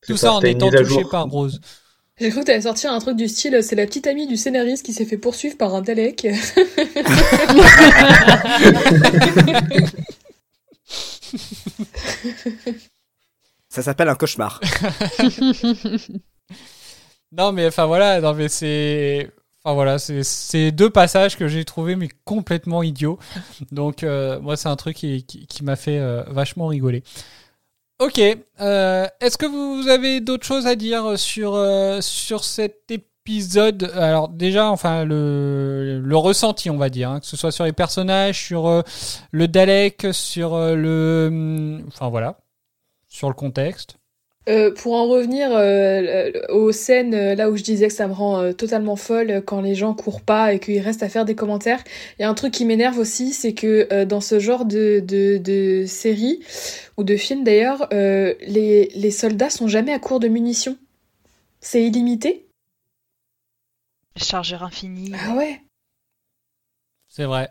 Tout ça, ça en étant touché jour. par Rose. J'ai cru que t'allais sortir un truc du style, c'est la petite amie du scénariste qui s'est fait poursuivre par un Dalek. Ça s'appelle un cauchemar. Non, mais enfin voilà, non, mais c'est. Enfin voilà, c'est deux passages que j'ai trouvé mais complètement idiots. Donc euh, moi c'est un truc qui, qui, m'a fait euh, vachement rigoler. Ok, euh, est-ce que vous avez d'autres choses à dire sur sur cet épisode? Alors déjà, enfin le le ressenti, on va dire, hein, que ce soit sur les personnages, sur le Dalek, sur le, hum, enfin voilà, sur le contexte. Euh, pour en revenir euh, aux scènes euh, là où je disais que ça me rend euh, totalement folle euh, quand les gens courent pas et qu'ils restent à faire des commentaires, il y a un truc qui m'énerve aussi, c'est que euh, dans ce genre de, de, de série ou de film d'ailleurs, euh, les, les soldats sont jamais à court de munitions. C'est illimité. Chargeur infini. Ah ouais. C'est vrai.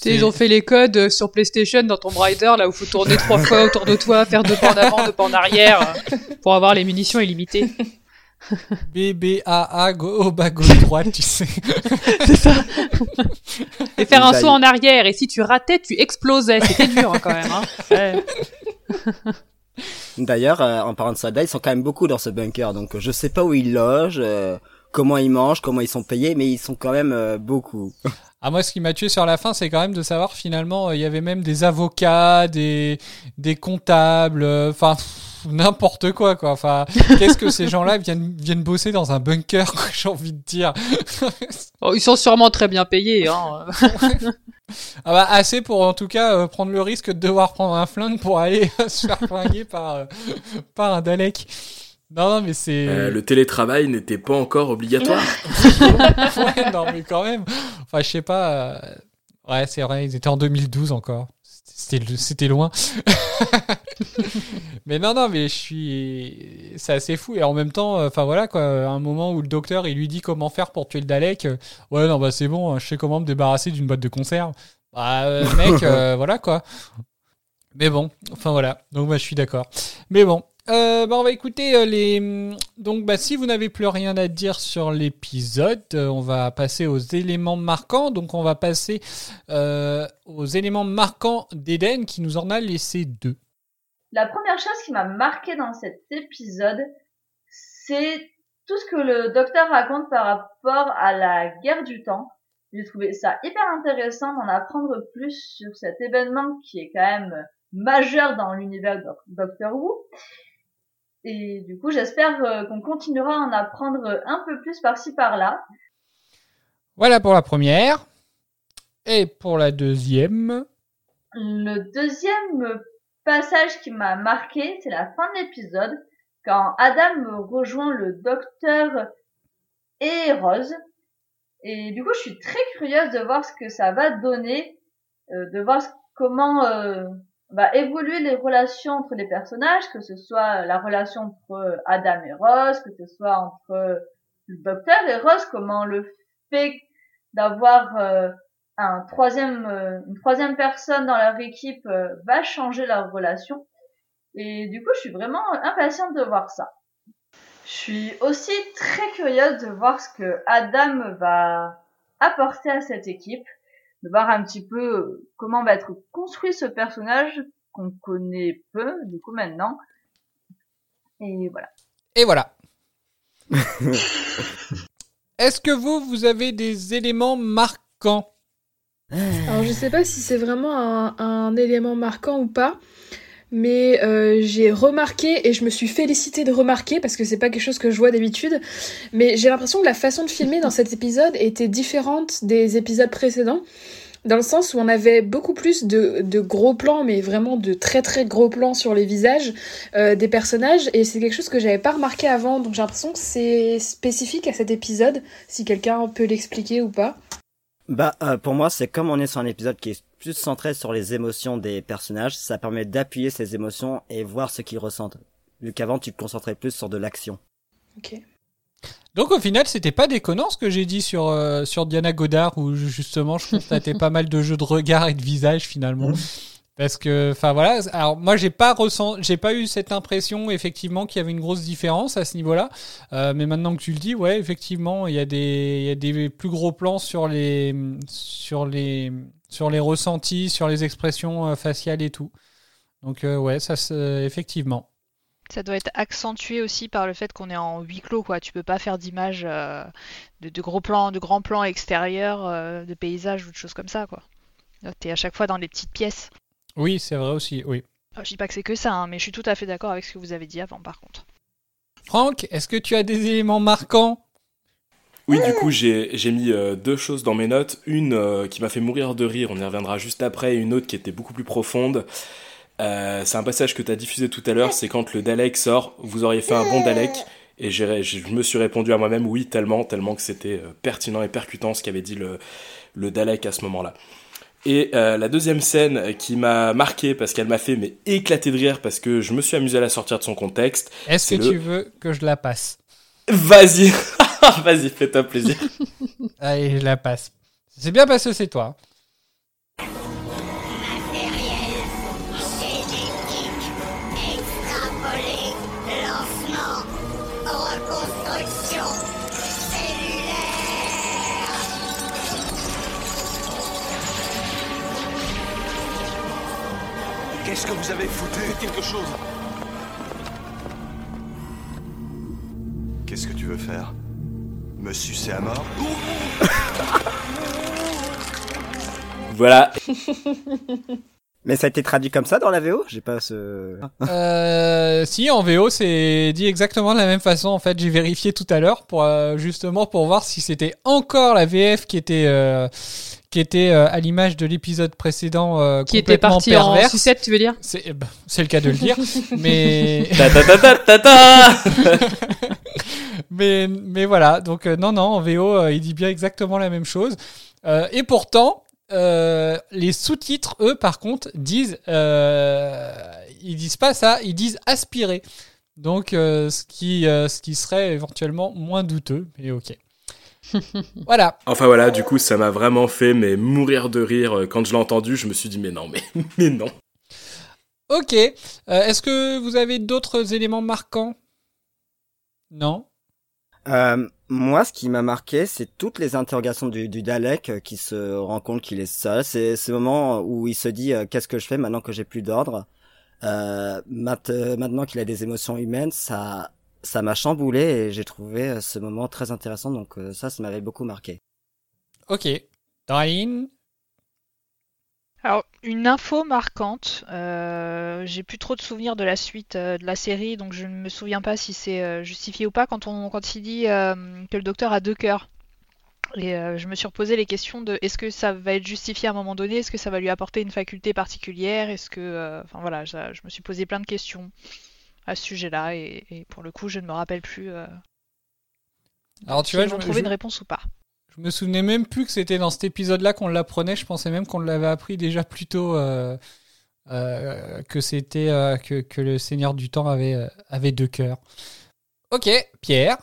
Tu sais, ils ont fait les codes euh, sur PlayStation dans Tomb Raider, là où faut tourner trois fois autour de toi, faire deux pas en avant, deux pas en arrière, euh, pour avoir les munitions illimitées. B, B, A, A, go, au bas, gauche, droite, tu sais. C'est ça. Et faire un saut en arrière, et si tu ratais, tu explosais. C'était dur hein, quand même. Hein. Ouais. D'ailleurs, euh, en parlant de soldats, ils sont quand même beaucoup dans ce bunker, donc je sais pas où ils logent, euh, comment ils mangent, comment ils sont payés, mais ils sont quand même euh, beaucoup. Ah, moi, ce qui m'a tué sur la fin, c'est quand même de savoir finalement, euh, il y avait même des avocats, des, des comptables, euh, enfin, n'importe quoi, quoi. Enfin, qu'est-ce que ces gens-là viennent, viennent bosser dans un bunker, j'ai envie de dire? Oh, ils sont sûrement très bien payés. Hein. Ah bah, assez pour en tout cas euh, prendre le risque de devoir prendre un flingue pour aller se faire flinguer par, euh, par un Dalek. Non, non, mais c'est. Euh, le télétravail n'était pas encore obligatoire. ouais, non, mais quand même. Enfin, je sais pas. euh, Ouais, c'est vrai, ils étaient en 2012 encore. C'était c'était loin. mais non, non, mais je suis. C'est assez fou. Et en même temps, euh, enfin voilà, quoi. À un moment où le docteur, il lui dit comment faire pour tuer le Dalek. euh, Ouais, non, bah c'est bon, hein, je sais comment me débarrasser d'une boîte de conserve. Bah, euh, mec, euh, voilà, quoi. Mais bon, enfin voilà. Donc, bah, je suis d'accord. Mais bon. Euh, bah, on va écouter euh, les. Donc, bah, si vous n'avez plus rien à dire sur l'épisode, euh, on va passer aux éléments marquants. Donc, on va passer euh, aux éléments marquants d'Eden qui nous en a laissé deux. La première chose qui m'a marqué dans cet épisode, c'est tout ce que le docteur raconte par rapport à la guerre du temps. J'ai trouvé ça hyper intéressant d'en apprendre plus sur cet événement qui est quand même majeur dans l'univers de Doctor Who. Et du coup, j'espère euh, qu'on continuera à en apprendre un peu plus par-ci par-là. Voilà pour la première. Et pour la deuxième. Le deuxième passage qui m'a marqué, c'est la fin de l'épisode, quand Adam rejoint le docteur et Rose. Et du coup, je suis très curieuse de voir ce que ça va donner, euh, de voir comment euh, va évoluer les relations entre les personnages, que ce soit la relation entre Adam et Rose, que ce soit entre le docteur et Rose, comment le fait d'avoir euh, un troisième, euh, une troisième personne dans leur équipe euh, va changer leur relation. Et du coup, je suis vraiment impatiente de voir ça. Je suis aussi très curieuse de voir ce que Adam va apporter à cette équipe, de voir un petit peu comment va être construit ce personnage qu'on connaît peu, du coup, maintenant. Et voilà. Et voilà. Est-ce que vous, vous avez des éléments marquants? Alors je sais pas si c'est vraiment un, un élément marquant ou pas, mais euh, j'ai remarqué et je me suis félicitée de remarquer parce que c'est pas quelque chose que je vois d'habitude, mais j'ai l'impression que la façon de filmer dans cet épisode était différente des épisodes précédents. Dans le sens où on avait beaucoup plus de, de gros plans, mais vraiment de très très gros plans sur les visages euh, des personnages, et c'est quelque chose que j'avais pas remarqué avant, donc j'ai l'impression que c'est spécifique à cet épisode, si quelqu'un peut l'expliquer ou pas. Bah, euh, pour moi, c'est comme on est sur un épisode qui est plus centré sur les émotions des personnages, ça permet d'appuyer ces émotions et voir ce qu'ils ressentent. Vu qu'avant, tu te concentrais plus sur de l'action. Ok. Donc au final, c'était pas déconnant ce que j'ai dit sur euh, sur Diana Godard où justement je constatais pas mal de jeux de regard et de visage finalement. Mhm. Parce que, enfin voilà. Alors moi, j'ai pas ressent, j'ai pas eu cette impression effectivement qu'il y avait une grosse différence à ce niveau-là. Euh, mais maintenant que tu le dis, ouais, effectivement, il y a des, il y a des plus gros plans sur les, sur les, sur les ressentis, sur les expressions euh, faciales et tout. Donc euh, ouais, ça, effectivement. Ça doit être accentué aussi par le fait qu'on est en huis clos, quoi. Tu peux pas faire d'images euh, de, de gros plans, de grands plans extérieurs, euh, de paysages ou de choses comme ça, quoi. T'es à chaque fois dans des petites pièces. Oui, c'est vrai aussi. Oui. Alors, je dis pas que c'est que ça, hein, mais je suis tout à fait d'accord avec ce que vous avez dit avant, par contre. Franck, est-ce que tu as des éléments marquants Oui, du coup, j'ai j'ai mis euh, deux choses dans mes notes. Une euh, qui m'a fait mourir de rire, on y reviendra juste après, et une autre qui était beaucoup plus profonde. Euh, c'est un passage que tu as diffusé tout à l'heure, c'est quand le Dalek sort, vous auriez fait un bon Dalek. Et j'ai- je me suis répondu à moi-même, oui, tellement, tellement que c'était euh, pertinent et percutant ce qu'avait dit le, le Dalek à ce moment-là. Et euh, la deuxième scène qui m'a marqué parce qu'elle m'a fait mais éclater de rire parce que je me suis amusé à la sortir de son contexte. Est-ce que le- tu veux que je la passe? Vas-y, vas-y, fais-toi plaisir. Allez, je la passe. C'est bien parce que c'est toi. Extrapolé, lancement, reconstruction cellulaire. Qu'est-ce que vous avez foutu? Quelque chose. Qu'est-ce que tu veux faire? Me sucer à mort Voilà. Mais ça a été traduit comme ça dans la VO J'ai pas ce. Euh, si en VO c'est dit exactement de la même façon en fait j'ai vérifié tout à l'heure pour euh, justement pour voir si c'était encore la VF qui était euh, qui était euh, à l'image de l'épisode précédent euh, Qui était complètement parti en perverse. sucette, tu veux dire? C'est ben, c'est le cas de le dire mais Ta ta ta ta ta ta mais mais voilà donc euh, non non en VO euh, il dit bien exactement la même chose. Euh, et pourtant euh, les sous-titres eux par contre disent euh, ils disent pas ça ils disent aspirer. Donc euh, ce qui euh, ce qui serait éventuellement moins douteux mais ok. Voilà. Enfin voilà, du coup, ça m'a vraiment fait mais mourir de rire quand je l'ai entendu. Je me suis dit mais non, mais mais non. ok. Euh, est-ce que vous avez d'autres éléments marquants? Non? Euh, moi, ce qui m'a marqué, c'est toutes les interrogations du, du Dalek euh, qui se rend compte qu'il est seul. C'est ce moment où il se dit euh, qu'est-ce que je fais maintenant que j'ai plus d'ordre? Euh, maintenant qu'il a des émotions humaines, ça, ça m'a chamboulé et j'ai trouvé ce moment très intéressant. Donc ça, ça m'avait beaucoup marqué. ok Darlene Alors, une info marquante, euh, j'ai plus trop de souvenirs de la suite euh, de la série, donc je ne me souviens pas si c'est euh, justifié ou pas quand, on, quand il dit euh, que le docteur a deux cœurs. Et euh, je me suis reposé les questions de est-ce que ça va être justifié à un moment donné, est-ce que ça va lui apporter une faculté particulière, est-ce que... euh, Enfin voilà, ça- je me suis posé plein de questions à ce sujet-là, et, et pour le coup, je ne me rappelle plus euh, alors tu si vois je- une réponse ou pas. Je me souvenais même plus que c'était dans cet épisode-là qu'on l'apprenait. Je pensais même qu'on l'avait appris déjà plus tôt euh, euh, que c'était euh, que, le Seigneur du Temps avait avait deux cœurs. Ok, Pierre?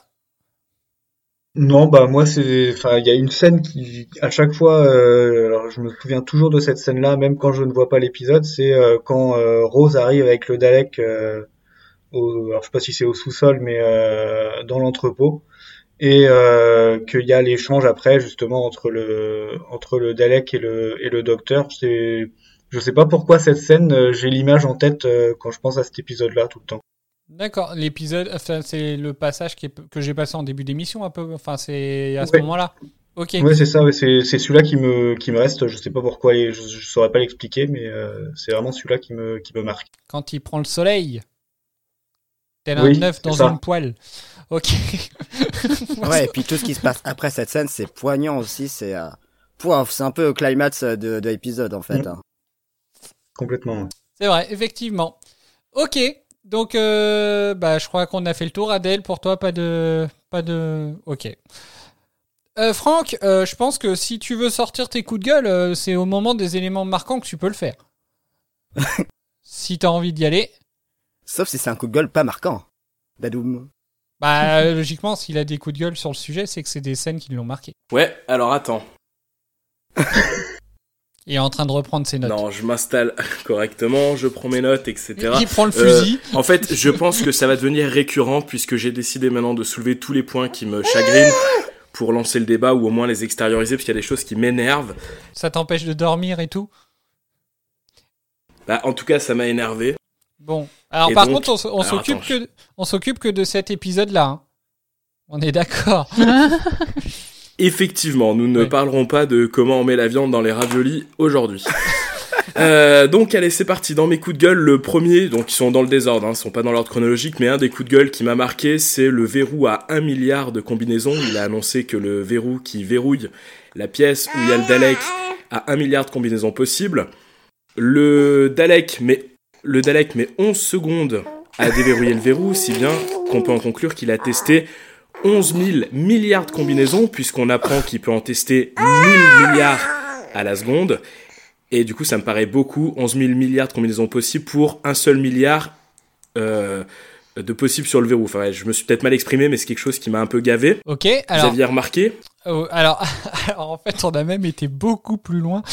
Non, bah moi c'est, enfin il y a une scène qui, à chaque fois, je me souviens toujours de cette scène-là, même quand je ne vois pas l'épisode, c'est quand Rose arrive avec le Dalek, au, alors je sais pas si c'est au sous-sol, mais dans l'entrepôt, et euh, qu'il y a l'échange après justement entre le entre le Dalek et le et le Docteur. C'est, je sais pas pourquoi cette scène, euh, j'ai l'image en tête euh, quand je pense à cet épisode-là tout le temps. D'accord, l'épisode, enfin, c'est le passage qui est- que j'ai passé en début d'émission un peu. Enfin, c'est à ce moment-là. Ok. Ouais, c'est ça, ouais, c'est c'est celui-là qui me qui me reste. Je sais pas pourquoi, et je, je saurais pas l'expliquer, mais euh, c'est vraiment celui-là qui me qui me marque. Quand il prend le soleil. Tel Oui, un œuf c'est dans une poêle. Ok. Ouais, et puis tout ce qui se passe après cette scène, c'est poignant aussi. C'est euh, c'est un peu au climax de, de l'épisode en fait. Mm. hein. Complètement. ouais. C'est vrai, effectivement. Ok, donc euh, bah, je crois qu'on a fait le tour. Adèle, pour toi, pas de... Pas de... Ok. Euh, Franck, euh, je pense que si tu veux sortir tes coups de gueule, euh, c'est au moment des éléments marquants que tu peux le faire. si t'as envie d'y aller. Sauf si c'est un coup de gueule pas marquant. Badoum. Bah, euh, logiquement, s'il a des coups de gueule sur le sujet, c'est que c'est des scènes qui l'ont marqué. Ouais, alors attends. Il est en train de reprendre ses notes. Non, je m'installe correctement, je prends mes notes, etc. Il prend le Euh, fusil. en fait, je pense que ça va devenir récurrent puisque j'ai décidé maintenant de soulever tous les points qui me chagrinent pour lancer le débat ou au moins les extérioriser parce qu'il y a des choses qui m'énervent. Ça t'empêche de dormir et tout? Bah, en tout cas, ça m'a énervé. Bon. Alors, Et par donc- contre, on s'occupe que, on s'occupe que de cet épisode-là. hein. On est d'accord. Effectivement, nous ne Oui. parlerons pas de comment on met la viande dans les raviolis aujourd'hui. Euh, donc allez c'est parti dans mes coups de gueule le premier donc ils sont dans le désordre hein, ils sont pas dans l'ordre chronologique mais un des coups de gueule qui m'a marqué c'est le verrou à 1 milliard de combinaisons il a annoncé que le verrou qui verrouille la pièce où il y a le Dalek a 1 milliard de combinaisons possibles le Dalek met le Dalek met 11 secondes à déverrouiller le verrou si bien qu'on peut en conclure qu'il a testé 11 000 milliards de combinaisons, puisqu'on apprend qu'il peut en tester 1000 milliards à la seconde. Et du coup, ça me paraît beaucoup, 11 000 milliards de combinaisons possibles pour un seul milliard euh, de possibles sur le verrou. Enfin, ouais, je me suis peut-être mal exprimé, mais c'est quelque chose qui m'a un peu gavé. Ok, Vous alors, aviez remarqué euh, alors, alors, en fait, on a même été beaucoup plus loin.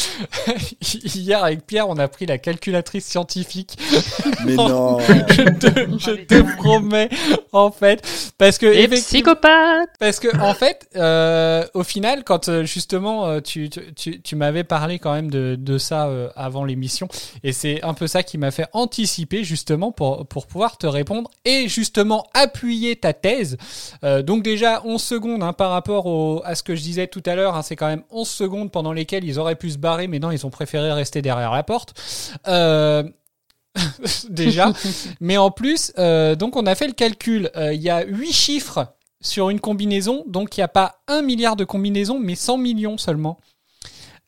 Hier, avec Pierre, on a pris la calculatrice scientifique. Mais non. je te, je te promets, en fait, parce que Les effectivement- psychopathes Parce que en fait, euh, au final, quand euh, justement euh, tu, tu, tu, tu m'avais parlé quand même de, de ça euh, avant l'émission, et c'est un peu ça qui m'a fait anticiper justement pour, pour pouvoir te répondre et justement appuyer ta thèse. Euh, donc déjà 11 secondes hein, par rapport au, à ce que je disais tout à l'heure, hein, c'est quand même 11 secondes pendant lesquelles ils auraient pu se barrer, mais non, ils ont préféré rester derrière la porte. Euh, déjà. Mais en plus, euh, donc on a fait le calcul. Euh, Il y a 8 chiffres sur une combinaison, donc il n'y a pas 1 milliard de combinaisons, mais 100 millions seulement.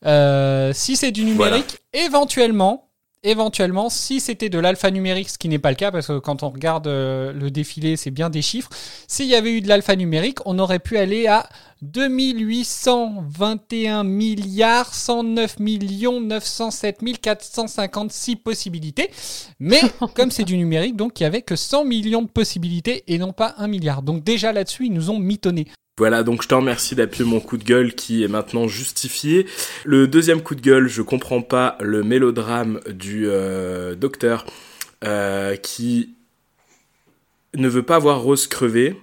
Euh, si c'est du numérique, éventuellement, éventuellement, si c'était de l'alphanumérique, ce qui n'est pas le cas, parce que quand on regarde euh, le défilé, c'est bien des chiffres. S'il y avait eu de l'alphanumérique, on aurait pu aller à 2821 milliards 109 millions 907 456 possibilités. Mais comme c'est du numérique, donc il y avait que 100 millions de possibilités et non pas 1 milliard. Donc déjà là-dessus, ils nous ont mitonné. Voilà, donc je te remercie d'appuyer mon coup de gueule qui est maintenant justifié. Le deuxième coup de gueule, je comprends pas le mélodrame du euh, docteur euh, qui ne veut pas voir Rose crever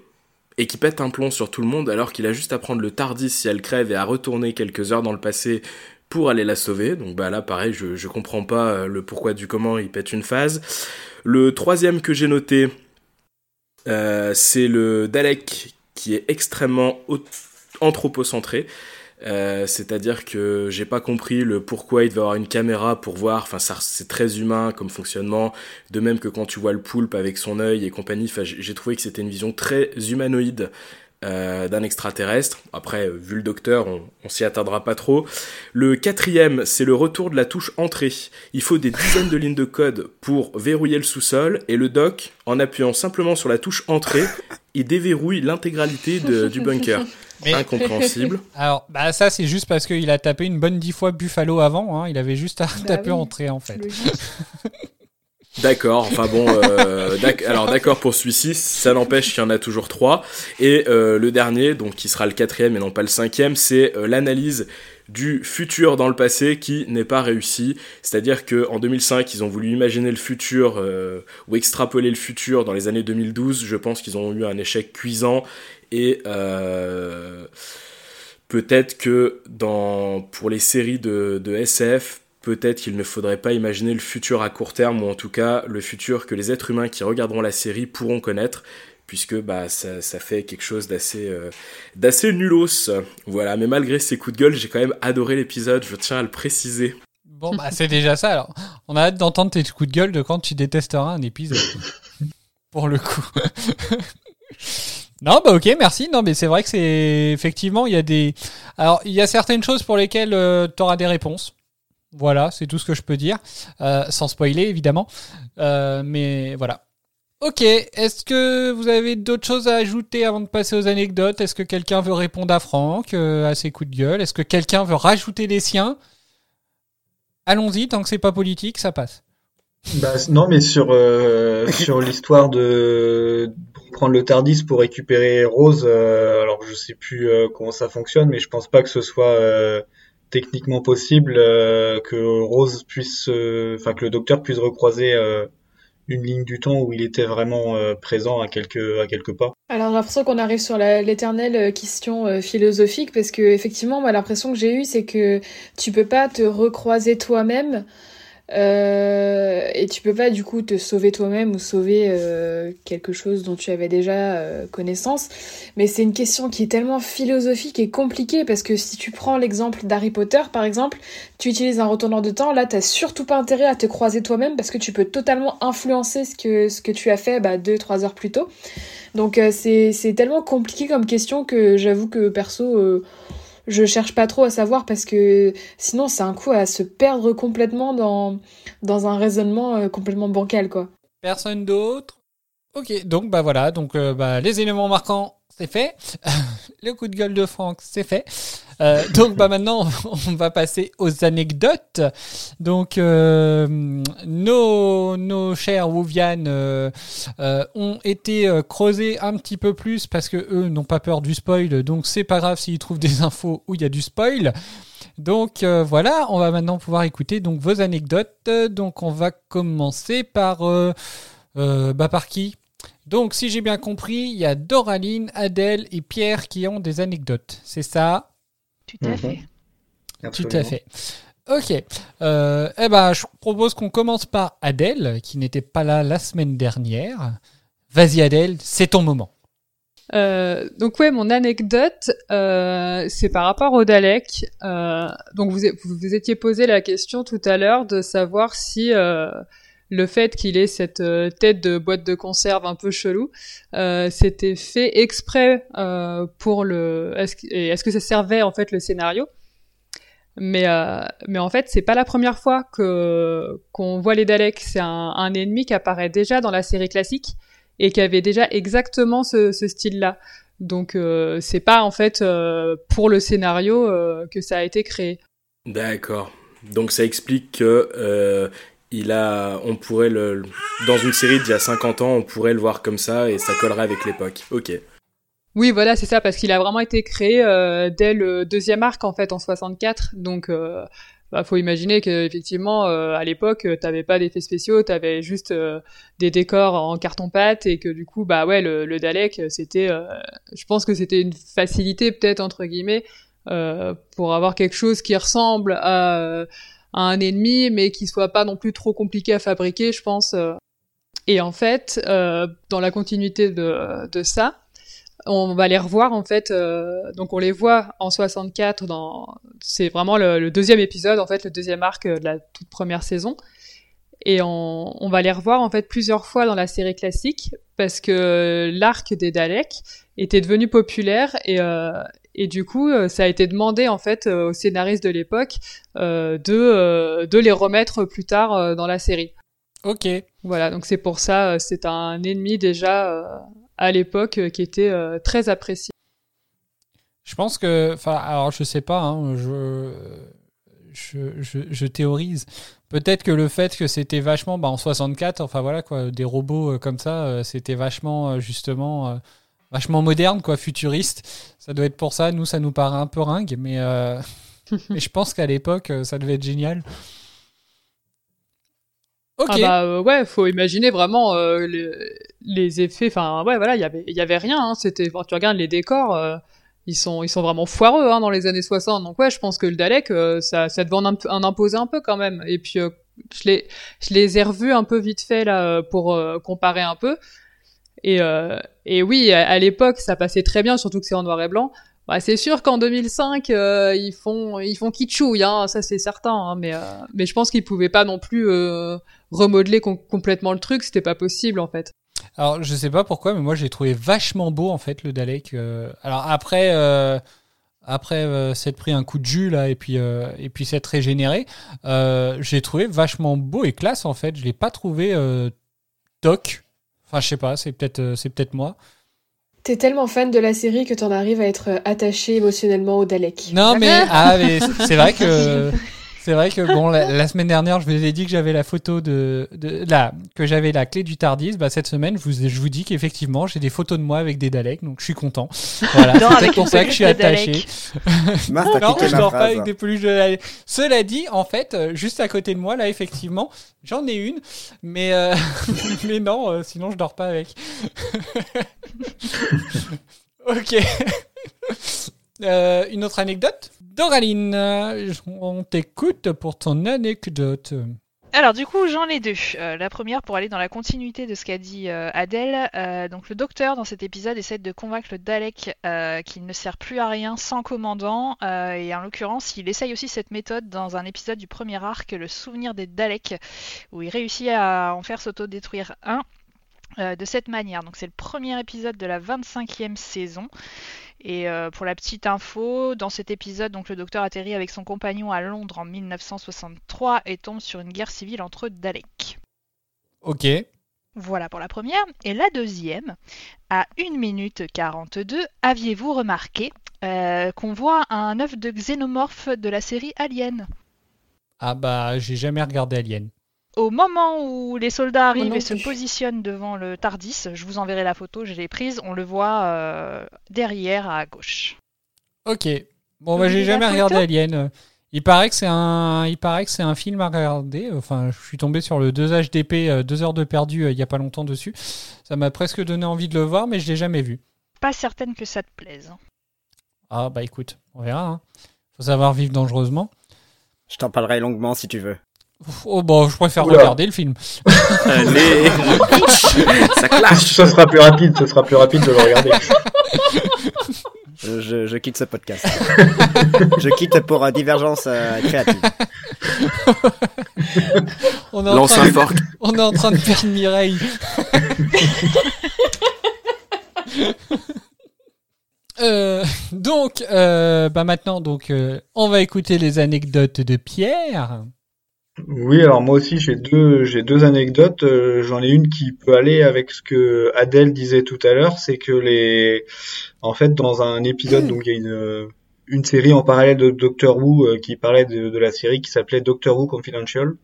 et qui pète un plomb sur tout le monde alors qu'il a juste à prendre le Tardis si elle crève et à retourner quelques heures dans le passé pour aller la sauver. Donc bah là pareil, je, je comprends pas euh, le pourquoi du comment il pète une phase. Le troisième que j'ai noté, c'est le Dalek qui est extrêmement anthropocentré. Euh, c'est-à-dire que j'ai pas compris le pourquoi il devait avoir une caméra pour voir. Enfin, ça, c'est très humain comme fonctionnement. De même que quand tu vois le poulpe avec son œil et compagnie. Enfin, j'ai j'ai trouvé que c'était une vision très humanoïde euh, d'un extraterrestre. Après, euh, vu le docteur, on, on s'y attardera pas trop. Le quatrième, c'est le retour de la touche entrée. Il faut des dizaines de lignes de code pour verrouiller le sous-sol et le doc, en appuyant simplement sur la touche entrée, il déverrouille l'intégralité du bunker. Mais- Incompréhensible. Alors, bah ça c'est juste parce qu'il a tapé une bonne dix fois Buffalo avant. hein. Il avait juste à taper oui. entrée en fait. D'accord, enfin bon, euh, d'ac- alors d'accord pour celui-ci, ça n'empêche qu'il y en a toujours trois. Et euh, le dernier, donc qui sera le quatrième et non pas le cinquième, c'est euh, l'analyse du futur dans le passé qui n'est pas réussi. C'est-à-dire que en 2005, ils ont voulu imaginer le futur euh, ou extrapoler le futur dans les années 2012. Je pense qu'ils ont eu un échec cuisant et euh, peut-être que pour les séries de SF, peut-être qu'il ne faudrait pas imaginer le futur à court terme, ou en tout cas le futur que les êtres humains qui regarderont la série pourront connaître, puisque bah, ça, ça fait quelque chose d'assez euh, d'assez nulos. Voilà, mais malgré ces coups de gueule, j'ai quand même adoré l'épisode, je tiens à le préciser. Bon bah c'est déjà ça alors. On a hâte d'entendre tes coups de gueule de quand tu détesteras un épisode. Pour le coup. Non, bah ok, merci. Non, mais c'est vrai que c'est effectivement il y a des. Alors il y a certaines choses pour lesquelles tu auras des réponses. Voilà, c'est tout ce que je peux dire, Euh, sans spoiler évidemment. Euh, mais voilà. Ok, est-ce que vous avez d'autres choses à ajouter avant de passer aux anecdotes? Est-ce que quelqu'un veut répondre à Franck, euh, à ses coups de gueule? Est-ce que quelqu'un veut rajouter les siens? Allons-y, tant que c'est pas politique, ça passe. Bah, non, mais sur, euh, sur l'histoire de, prendre le Tardis pour récupérer Rose. euh, alors je sais plus euh, comment ça fonctionne, mais je pense pas que ce soit euh, techniquement possible euh, que Rose puisse, euh, enfin que le Docteur puisse recroiser euh, une ligne du temps où il était vraiment euh, présent à quelques à pas. Alors j'ai l'impression qu'on arrive sur l'éternelle euh, question euh, philosophique parce que effectivement moi l'impression que j'ai eue c'est que tu peux pas te recroiser toi-même euh, et tu peux pas du coup te sauver toi-même ou sauver euh, quelque chose dont tu avais déjà euh, connaissance. Mais c'est une question qui est tellement philosophique et compliquée parce que si tu prends l'exemple d'Harry Potter par exemple tu utilises un retourneur de temps là t'as surtout pas intérêt à te croiser toi-même parce que tu peux totalement influencer ce que tu as fait bah, deux trois heures plus tôt. Donc c'est tellement compliqué comme question que j'avoue que perso je cherche pas trop à savoir parce que sinon c'est un coup à se perdre complètement dans dans un raisonnement euh, complètement bancal quoi. Personne d'autre? Ok, donc bah voilà, donc euh, bah, les éléments marquants, c'est fait. le coup de gueule de Franck, c'est fait. Euh, donc bah maintenant, on va passer aux anecdotes. Donc euh, nos, nos chers Wuvian ont été creusés un petit peu plus parce que eux n'ont pas peur du spoil. Donc c'est pas grave s'ils trouvent des infos où il y a du spoil. Donc voilà, on va maintenant pouvoir écouter donc vos anecdotes. Donc on va commencer par bah par qui? Donc si j'ai bien compris, il y a Doraline, Adèle et Pierre qui ont des anecdotes. C'est ça Tout à fait. Tout à fait. Ok. Euh, eh ben, je propose qu'on commence par Adèle, qui n'était pas là la semaine dernière. Vas-y Adèle, c'est ton moment. Euh, donc ouais, mon anecdote, euh, c'est par rapport au Dalek. Euh, donc vous, vous vous étiez posé la question tout à l'heure de savoir si euh, le fait qu'il ait cette euh, tête de boîte de conserve un peu chelou, euh, c'était fait exprès euh, pour le. Est-ce que, ça servait en fait le scénario? Mais, mais en fait, c'est pas la première fois que qu'on voit les Daleks. C'est un, ennemi qui apparaît déjà dans la série classique et qui avait déjà exactement ce, style-là. Donc c'est pas en fait pour le scénario que ça a été créé. D'accord. Donc ça explique que il a, on pourrait le, dans une série d'il y a 50 ans, on pourrait le voir comme ça et ça collerait avec l'époque. Ok. Oui, voilà, c'est ça, parce qu'il a vraiment été créé euh, dès le deuxième arc en fait en 64. Donc euh, bah, faut imaginer que effectivement euh, à l'époque euh, t'avais pas d'effets spéciaux, t'avais juste euh, des décors en carton pâte et que du coup bah ouais le, le Dalek c'était, je pense que c'était une facilité peut-être entre guillemets pour avoir quelque chose qui ressemble à, à un ennemi mais qui soit pas non plus trop compliqué à fabriquer, je pense. euh. Et en fait, euh, dans la continuité de, de ça, on va les revoir en fait. euh, donc on les voit en 64 dans. C'est vraiment le, le deuxième épisode en fait, le deuxième arc euh, de la toute première saison. Et on, on va les revoir en fait plusieurs fois dans la série classique parce que l'arc des Daleks était devenu populaire et euh, et du coup euh, ça a été demandé en fait euh, aux scénaristes de l'époque euh, de de les remettre plus tard dans la série. Ok. Voilà, donc c'est pour ça, c'est un ennemi déjà à l'époque qui était très apprécié. Je pense que, enfin, alors je sais pas, hein, je, je, je, je théorise. Peut-être que le fait que c'était vachement, bah, en 64, enfin voilà quoi, des robots comme ça, c'était vachement justement, vachement moderne quoi, futuriste. Ça doit être pour ça. Nous, ça nous paraît un peu ringue, mais, euh, mais je pense qu'à l'époque, euh, ça devait être génial. Ok. Ah bah euh, ouais, faut imaginer vraiment euh, les, les effets. Enfin ouais, voilà, il y avait il y avait rien. Hein, C'était tu regardes les décors, ils sont ils sont vraiment foireux hein, dans les années 60. Donc ouais, je pense que le Dalek, ça ça devait en, imp- en imposer un peu quand même. Et puis je les je les ai revus un peu vite fait là pour comparer un peu. Et euh, et oui, à, l'époque, ça passait très bien, surtout que c'est en noir et blanc. Bah, c'est sûr qu'en 2005, euh, ils font ils font kitschouille, hein, ça c'est certain. hein, mais euh, mais je pense qu'ils pouvaient pas non plus remodeler com- complètement le truc, c'était pas possible en fait. Alors, je sais pas pourquoi, mais moi, j'ai trouvé vachement beau, en fait, le Dalek. Alors, après, après s'être pris un coup de jus, là, et puis, et puis s'être régénéré, j'ai trouvé vachement beau et classe, en fait. Je l'ai pas trouvé toc. Enfin, je sais pas, c'est peut-être euh, c'est peut-être moi. T'es tellement fan de la série que t'en arrives à être attaché émotionnellement au Dalek. Non, mais, ah, mais c'est vrai que C'est vrai que bon, la, la semaine dernière, je vous ai dit que j'avais la photo de, de la, que j'avais la clé du Tardis. Bah, cette semaine, je vous, je vous dis qu'effectivement, j'ai des photos de moi avec des Daleks, donc je suis content. Voilà, c'est pour ça que je suis attaché. Non, je dors pas avec des peluches de Daleks. Cela dit, en fait, euh, juste à côté de moi, là, effectivement, j'en ai une, mais euh, mais non, euh, sinon je dors pas avec. ok. Euh, une autre anecdote? Doraline, on t'écoute pour ton anecdote. Alors du coup, j'en ai deux. Euh, la première pour aller dans la continuité de ce qu'a dit euh, Adèle. Euh, donc le docteur dans cet épisode essaie de convaincre le Dalek qu'il ne sert plus à rien sans commandant. et en l'occurrence, il essaye aussi cette méthode dans un épisode du premier arc, le souvenir des Daleks, où il réussit à en faire s'autodétruire un. de cette manière. Donc c'est le premier épisode de la 25e saison. Et euh, pour la petite info, dans cet épisode, donc le docteur atterrit avec son compagnon à Londres en 1963 et tombe sur une guerre civile entre Daleks. Ok. Voilà pour la première. Et la deuxième, à 1 minute 42, aviez-vous remarqué euh, qu'on voit un œuf de xénomorphe de la série Alien? Ah bah, j'ai jamais regardé Alien. Au moment où les soldats arrivent et se positionnent devant le Tardis, je vous enverrai la photo, je l'ai prise, on le voit euh, derrière à gauche. Ok. Bon, bah, j'ai jamais regardé Alien. Il paraît que c'est un, il paraît que c'est un film à regarder. Enfin, je suis tombé sur le 2 HDP, 2 heures de perdu, euh, il y a pas longtemps dessus. Ça m'a presque donné envie de le voir, mais je l'ai jamais vu. Pas certaine que ça te plaise. Ah bah écoute, on verra. Hein. Faut savoir vivre dangereusement. Je t'en parlerai longuement si tu veux. Oh bah, je préfère Oula. regarder le film. Allez Ça clash Ce sera plus rapide, ce sera plus rapide de le regarder. Je, quitte ce podcast. je quitte pour euh, divergence euh, créative. On est, en Lance train un de, fork. on est en train de perdre Mireille. Euh, donc, euh, bah maintenant, donc, euh, on va écouter les anecdotes de Pierre. Oui, alors moi aussi j'ai deux j'ai deux anecdotes. Euh, J'en ai une qui peut aller avec ce que Adèle disait tout à l'heure, c'est que les en fait dans un épisode donc il y a une une série en parallèle de Doctor Who euh, qui parlait de, de la série qui s'appelait Doctor Who Confidential.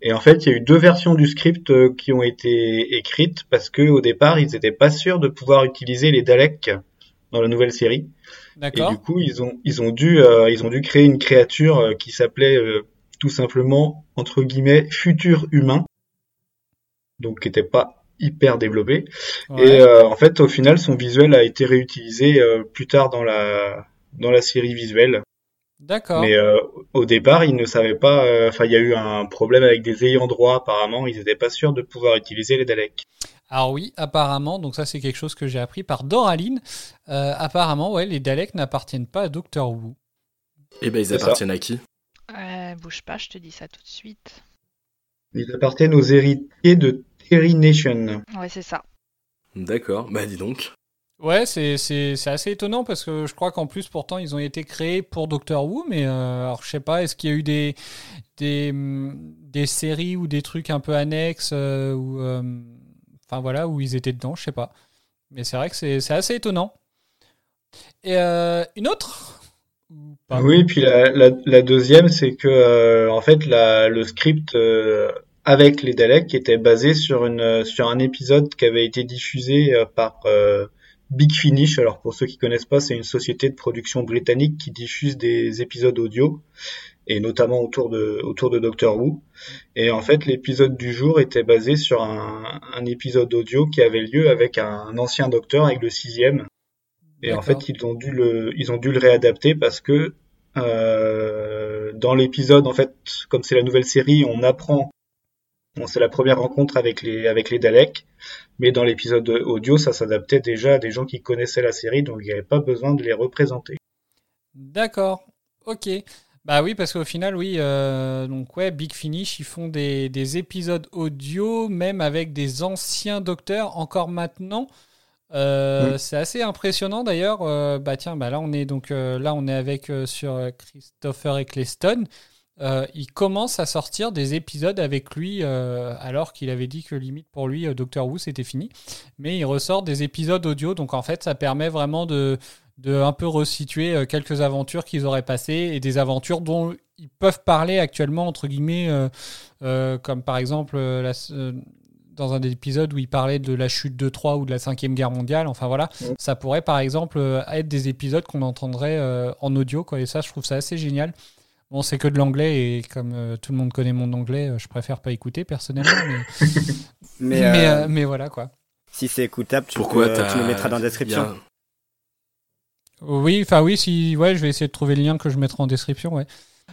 Et en fait, il y a eu deux versions du script euh, qui ont été écrites parce que au départ, ils étaient pas sûrs de pouvoir utiliser les Daleks dans la nouvelle série. Et du coup, ils ont ils ont dû euh, ils ont dû créer une créature euh, qui s'appelait euh, tout simplement entre guillemets futur humain. Donc qui était pas hyper développé Ouais. et euh, en fait au final son visuel a été réutilisé euh, plus tard dans la dans la série visuelle. D'accord. Mais euh, au départ, ils ne savaient pas euh, enfin il y a eu un problème avec des ayants droit apparemment, ils n'étaient pas sûrs de pouvoir utiliser les Daleks. Alors oui, apparemment, donc ça c'est quelque chose que j'ai appris par Doraline. Euh, apparemment, ouais, les Daleks n'appartiennent pas à Doctor Who. Eh ben, ils ça. appartiennent à qui? Euh, bouge pas, je te dis ça tout de suite. Ils appartiennent aux héritiers de Terry Nation. Ouais, c'est ça. D'accord, bah dis donc. Ouais, c'est c'est c'est assez étonnant parce que je crois qu'en plus pourtant ils ont été créés pour Doctor Who, mais euh, alors je sais pas, est-ce qu'il y a eu des des hum, des séries ou des trucs un peu annexes euh, ou euh, enfin voilà où ils étaient dedans, je sais pas. Mais c'est vrai que c'est c'est assez étonnant. Et euh, une autre Oui, puis la, deuxième, c'est que euh, en fait le script euh, avec les Daleks était basé sur un épisode qui avait été diffusé euh, par Big Finish. Alors pour ceux qui connaissent pas, c'est une société de production britannique qui diffuse des épisodes audio et notamment autour de Doctor Who. Et en fait, l'épisode du jour était basé sur un, un épisode audio qui avait lieu avec un ancien docteur, avec le sixième. Et en fait, ils ont dû le, ils ont dû le réadapter parce que euh, dans l'épisode, en fait, comme c'est la nouvelle série, on apprend, bon, c'est la première rencontre avec les, avec les Daleks, mais dans l'épisode audio, ça s'adaptait déjà à des gens qui connaissaient la série, donc il n'y avait pas besoin de les représenter. D'accord. Ok. Bah oui, parce qu'au final, oui, euh, donc ouais, Big Finish, ils font des, des épisodes audio, même avec des anciens docteurs, encore maintenant. Euh. C'est assez impressionnant d'ailleurs. Euh, bah tiens, bah là on est donc euh, là on est avec sur Christopher Eccleston. Il commence à sortir des épisodes avec lui alors qu'il avait dit que limite pour lui Doctor Who c'était fini. Mais il ressort des épisodes audio, donc en fait ça permet vraiment de de un peu resituer quelques aventures qu'ils auraient passées et des aventures dont ils peuvent parler actuellement entre guillemets, comme par exemple la- dans un épisode où ils parlaient de la chute de Troie ou de la cinquième guerre mondiale. Enfin voilà, Ouais. ça pourrait par exemple euh, être des épisodes qu'on entendrait euh, en audio, quoi. Et ça, je trouve ça assez génial. Bon, c'est que de l'anglais et comme euh, tout le monde connaît mon anglais, euh, je préfère pas écouter personnellement. Mais, Mais, mais, mais voilà quoi. si c'est écoutable, tu, Pourquoi peux- tu le mettras dans la description. Oui, enfin oui, si ouais, je vais essayer de trouver le lien que je mettrai en description, ouais.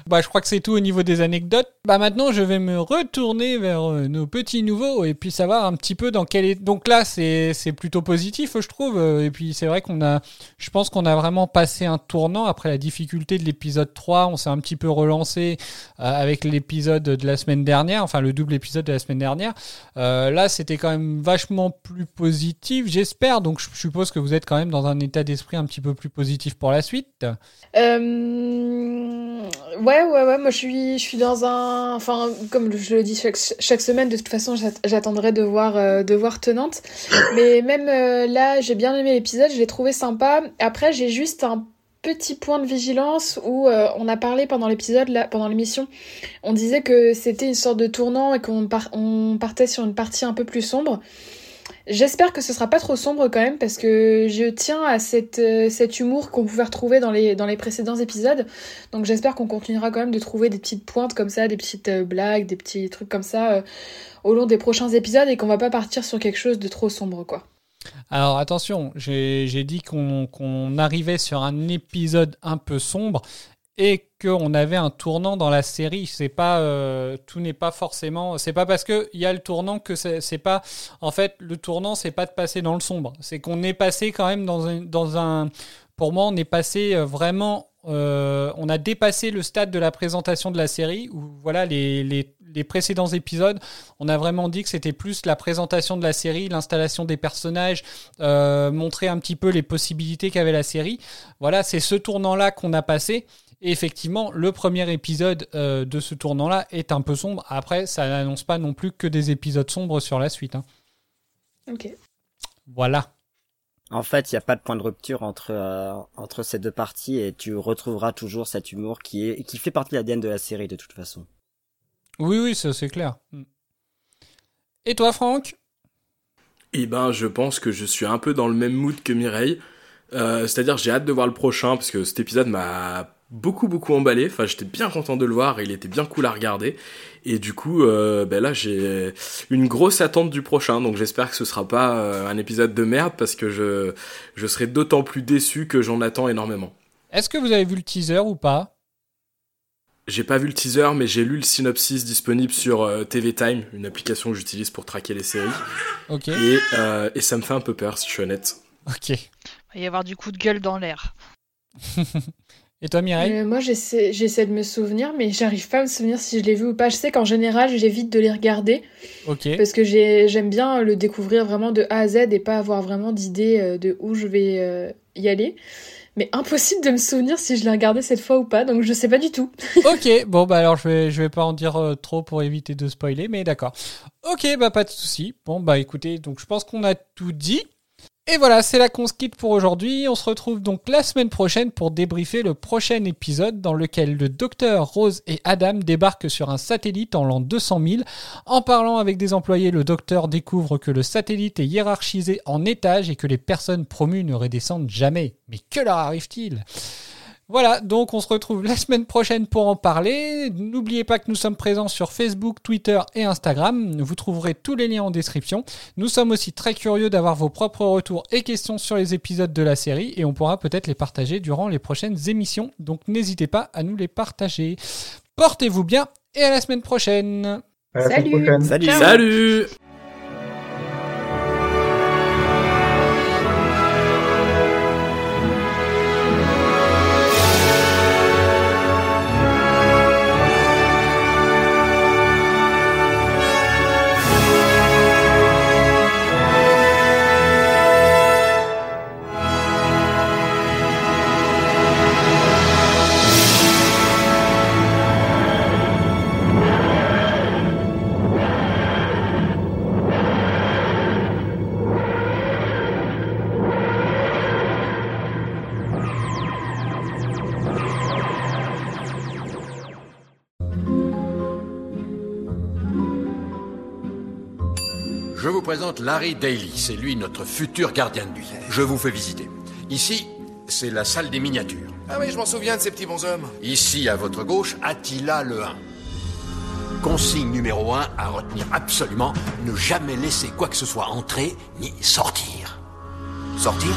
Bah, je crois que c'est tout au niveau des anecdotes. Bah, maintenant, je vais me retourner vers euh, nos petits nouveaux et puis savoir un petit peu dans quel est. Donc là, c'est plutôt positif, je trouve. Euh, Et puis, c'est vrai qu'on a. Je pense qu'on a vraiment passé un tournant après la difficulté de l'épisode 3. On s'est un petit peu relancé euh, avec l'épisode de la semaine dernière, enfin le double épisode de la semaine dernière. Là, c'était quand même vachement plus positif, j'espère. Donc, je suppose que vous êtes quand même dans un état d'esprit un petit peu plus positif pour la suite. Euh, ouais, ouais, moi je suis, je suis dans un. Enfin, comme je le dis chaque, chaque semaine, de toute façon, j'att- j'attendrai de voir, euh, de voir Tenante. Mais même euh, là, j'ai bien aimé l'épisode, je l'ai trouvé sympa. Après, j'ai juste un petit point de vigilance où euh, on a parlé pendant l'épisode, pendant l'émission, on disait que c'était une sorte de tournant et qu'on par- partait sur une partie un peu plus sombre. J'espère que ce sera pas trop sombre quand même parce que je tiens à euh, cet humour qu'on pouvait retrouver dans les, dans les précédents épisodes. Donc j'espère qu'on continuera quand même de trouver des petites pointes comme ça, des petites euh, blagues, des petits trucs comme ça euh, au long des prochains épisodes et qu'on va pas partir sur quelque chose de trop sombre quoi. Alors attention, j'ai dit qu'on qu'on arrivait sur un épisode un peu sombre et qu'on avait un tournant dans la série. C'est pas euh, tout n'est pas forcément. C'est pas parce que il y a le tournant que c'est pas. En fait, le tournant c'est pas de passer dans le sombre. C'est qu'on est passé quand même dans un. Pour moi, on est passé euh, vraiment. euh, on a dépassé le stade de la présentation de la série où voilà les, les, les précédents épisodes on a vraiment dit que c'était plus la présentation de la série, l'installation des personnages, montrer un petit peu les possibilités qu'avait la série. Voilà, c'est ce tournant-là qu'on a passé. Et effectivement, le premier épisode euh, de ce tournant-là est un peu sombre. Après, ça n'annonce pas non plus que des épisodes sombres sur la suite. hein. Ok. Voilà. En fait, il n'y a pas de point de rupture entre, euh, entre ces deux parties et tu retrouveras toujours cet humour qui, est, qui fait partie de l'ADN de la série de toute façon. Oui, oui, ça, c'est clair. Mm. Et toi, Franck? Eh ben, je pense que je suis un peu dans le même mood que Mireille. Euh, C'est-à-dire, j'ai hâte de voir le prochain parce que cet épisode m'a beaucoup beaucoup emballé. Enfin, j'étais bien content de le voir et il était bien cool à regarder. Et du coup, euh, ben là, j'ai une grosse attente du prochain. Donc, j'espère que ce sera pas euh, un épisode de merde parce que je je serai d'autant plus déçu que j'en attends énormément. Est-ce que vous avez vu le teaser ou pas? J'ai pas vu le teaser, mais j'ai lu le synopsis disponible sur euh, TV Time, une application que j'utilise pour traquer les séries. Ok. Et, euh, et ça me fait un peu peur, si je suis honnête. Ok. Il va y avoir du coup de gueule dans l'air. Et toi, Mireille Euh, moi j'essaie j'essaie de me souvenir mais j'arrive pas à me souvenir si je l'ai vu ou pas. Je sais qu'en général j'évite de les regarder Ok. parce que j'ai- j'aime bien le découvrir vraiment de A à Z et pas avoir vraiment d'idée euh, de où je vais euh, y aller. Mais impossible de me souvenir si je l'ai regardé cette fois ou pas, donc je sais pas du tout. ok, bon bah alors je vais je vais pas en dire euh, trop pour éviter de spoiler, mais d'accord. Ok, bah pas de souci. Bon bah écoutez, donc je pense qu'on a tout dit. Et voilà, c'est la qu'on pour aujourd'hui. On se retrouve donc la semaine prochaine pour débriefer le prochain épisode dans lequel le docteur Rose et Adam débarquent sur un satellite en l'an 200 000. En parlant avec des employés, le docteur découvre que le satellite est hiérarchisé en étages et que les personnes promues ne redescendent jamais. Mais que leur arrive-t-il? Voilà, donc on se retrouve la semaine prochaine pour en parler. N'oubliez pas que nous sommes présents sur Facebook, Twitter et Instagram. Vous trouverez tous les liens en description. Nous sommes aussi très curieux d'avoir vos propres retours et questions sur les épisodes de la série et on pourra peut-être les partager durant les prochaines émissions. Donc n'hésitez pas à nous les partager. Portez-vous bien et à la semaine prochaine. À la semaine Salut. prochaine. Salut Salut présente Larry Daly. C'est lui notre futur gardien de nuit. Je vous fais visiter. Ici, c'est la salle des miniatures. Ah oui, je m'en souviens de ces petits bonshommes. Ici, à votre gauche, Attila le 1. Consigne numéro 1 à retenir absolument, ne jamais laisser quoi que ce soit entrer ni sortir. Sortir?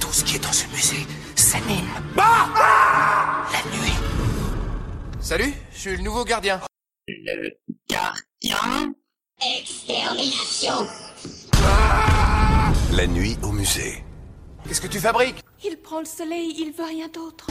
Tout ce qui est dans ce musée s'anime. Ah La nuit. Salut, je suis le nouveau gardien. Le gardien Extermination La nuit au musée. Qu'est-ce que tu fabriques? Il prend le soleil, il veut rien d'autre.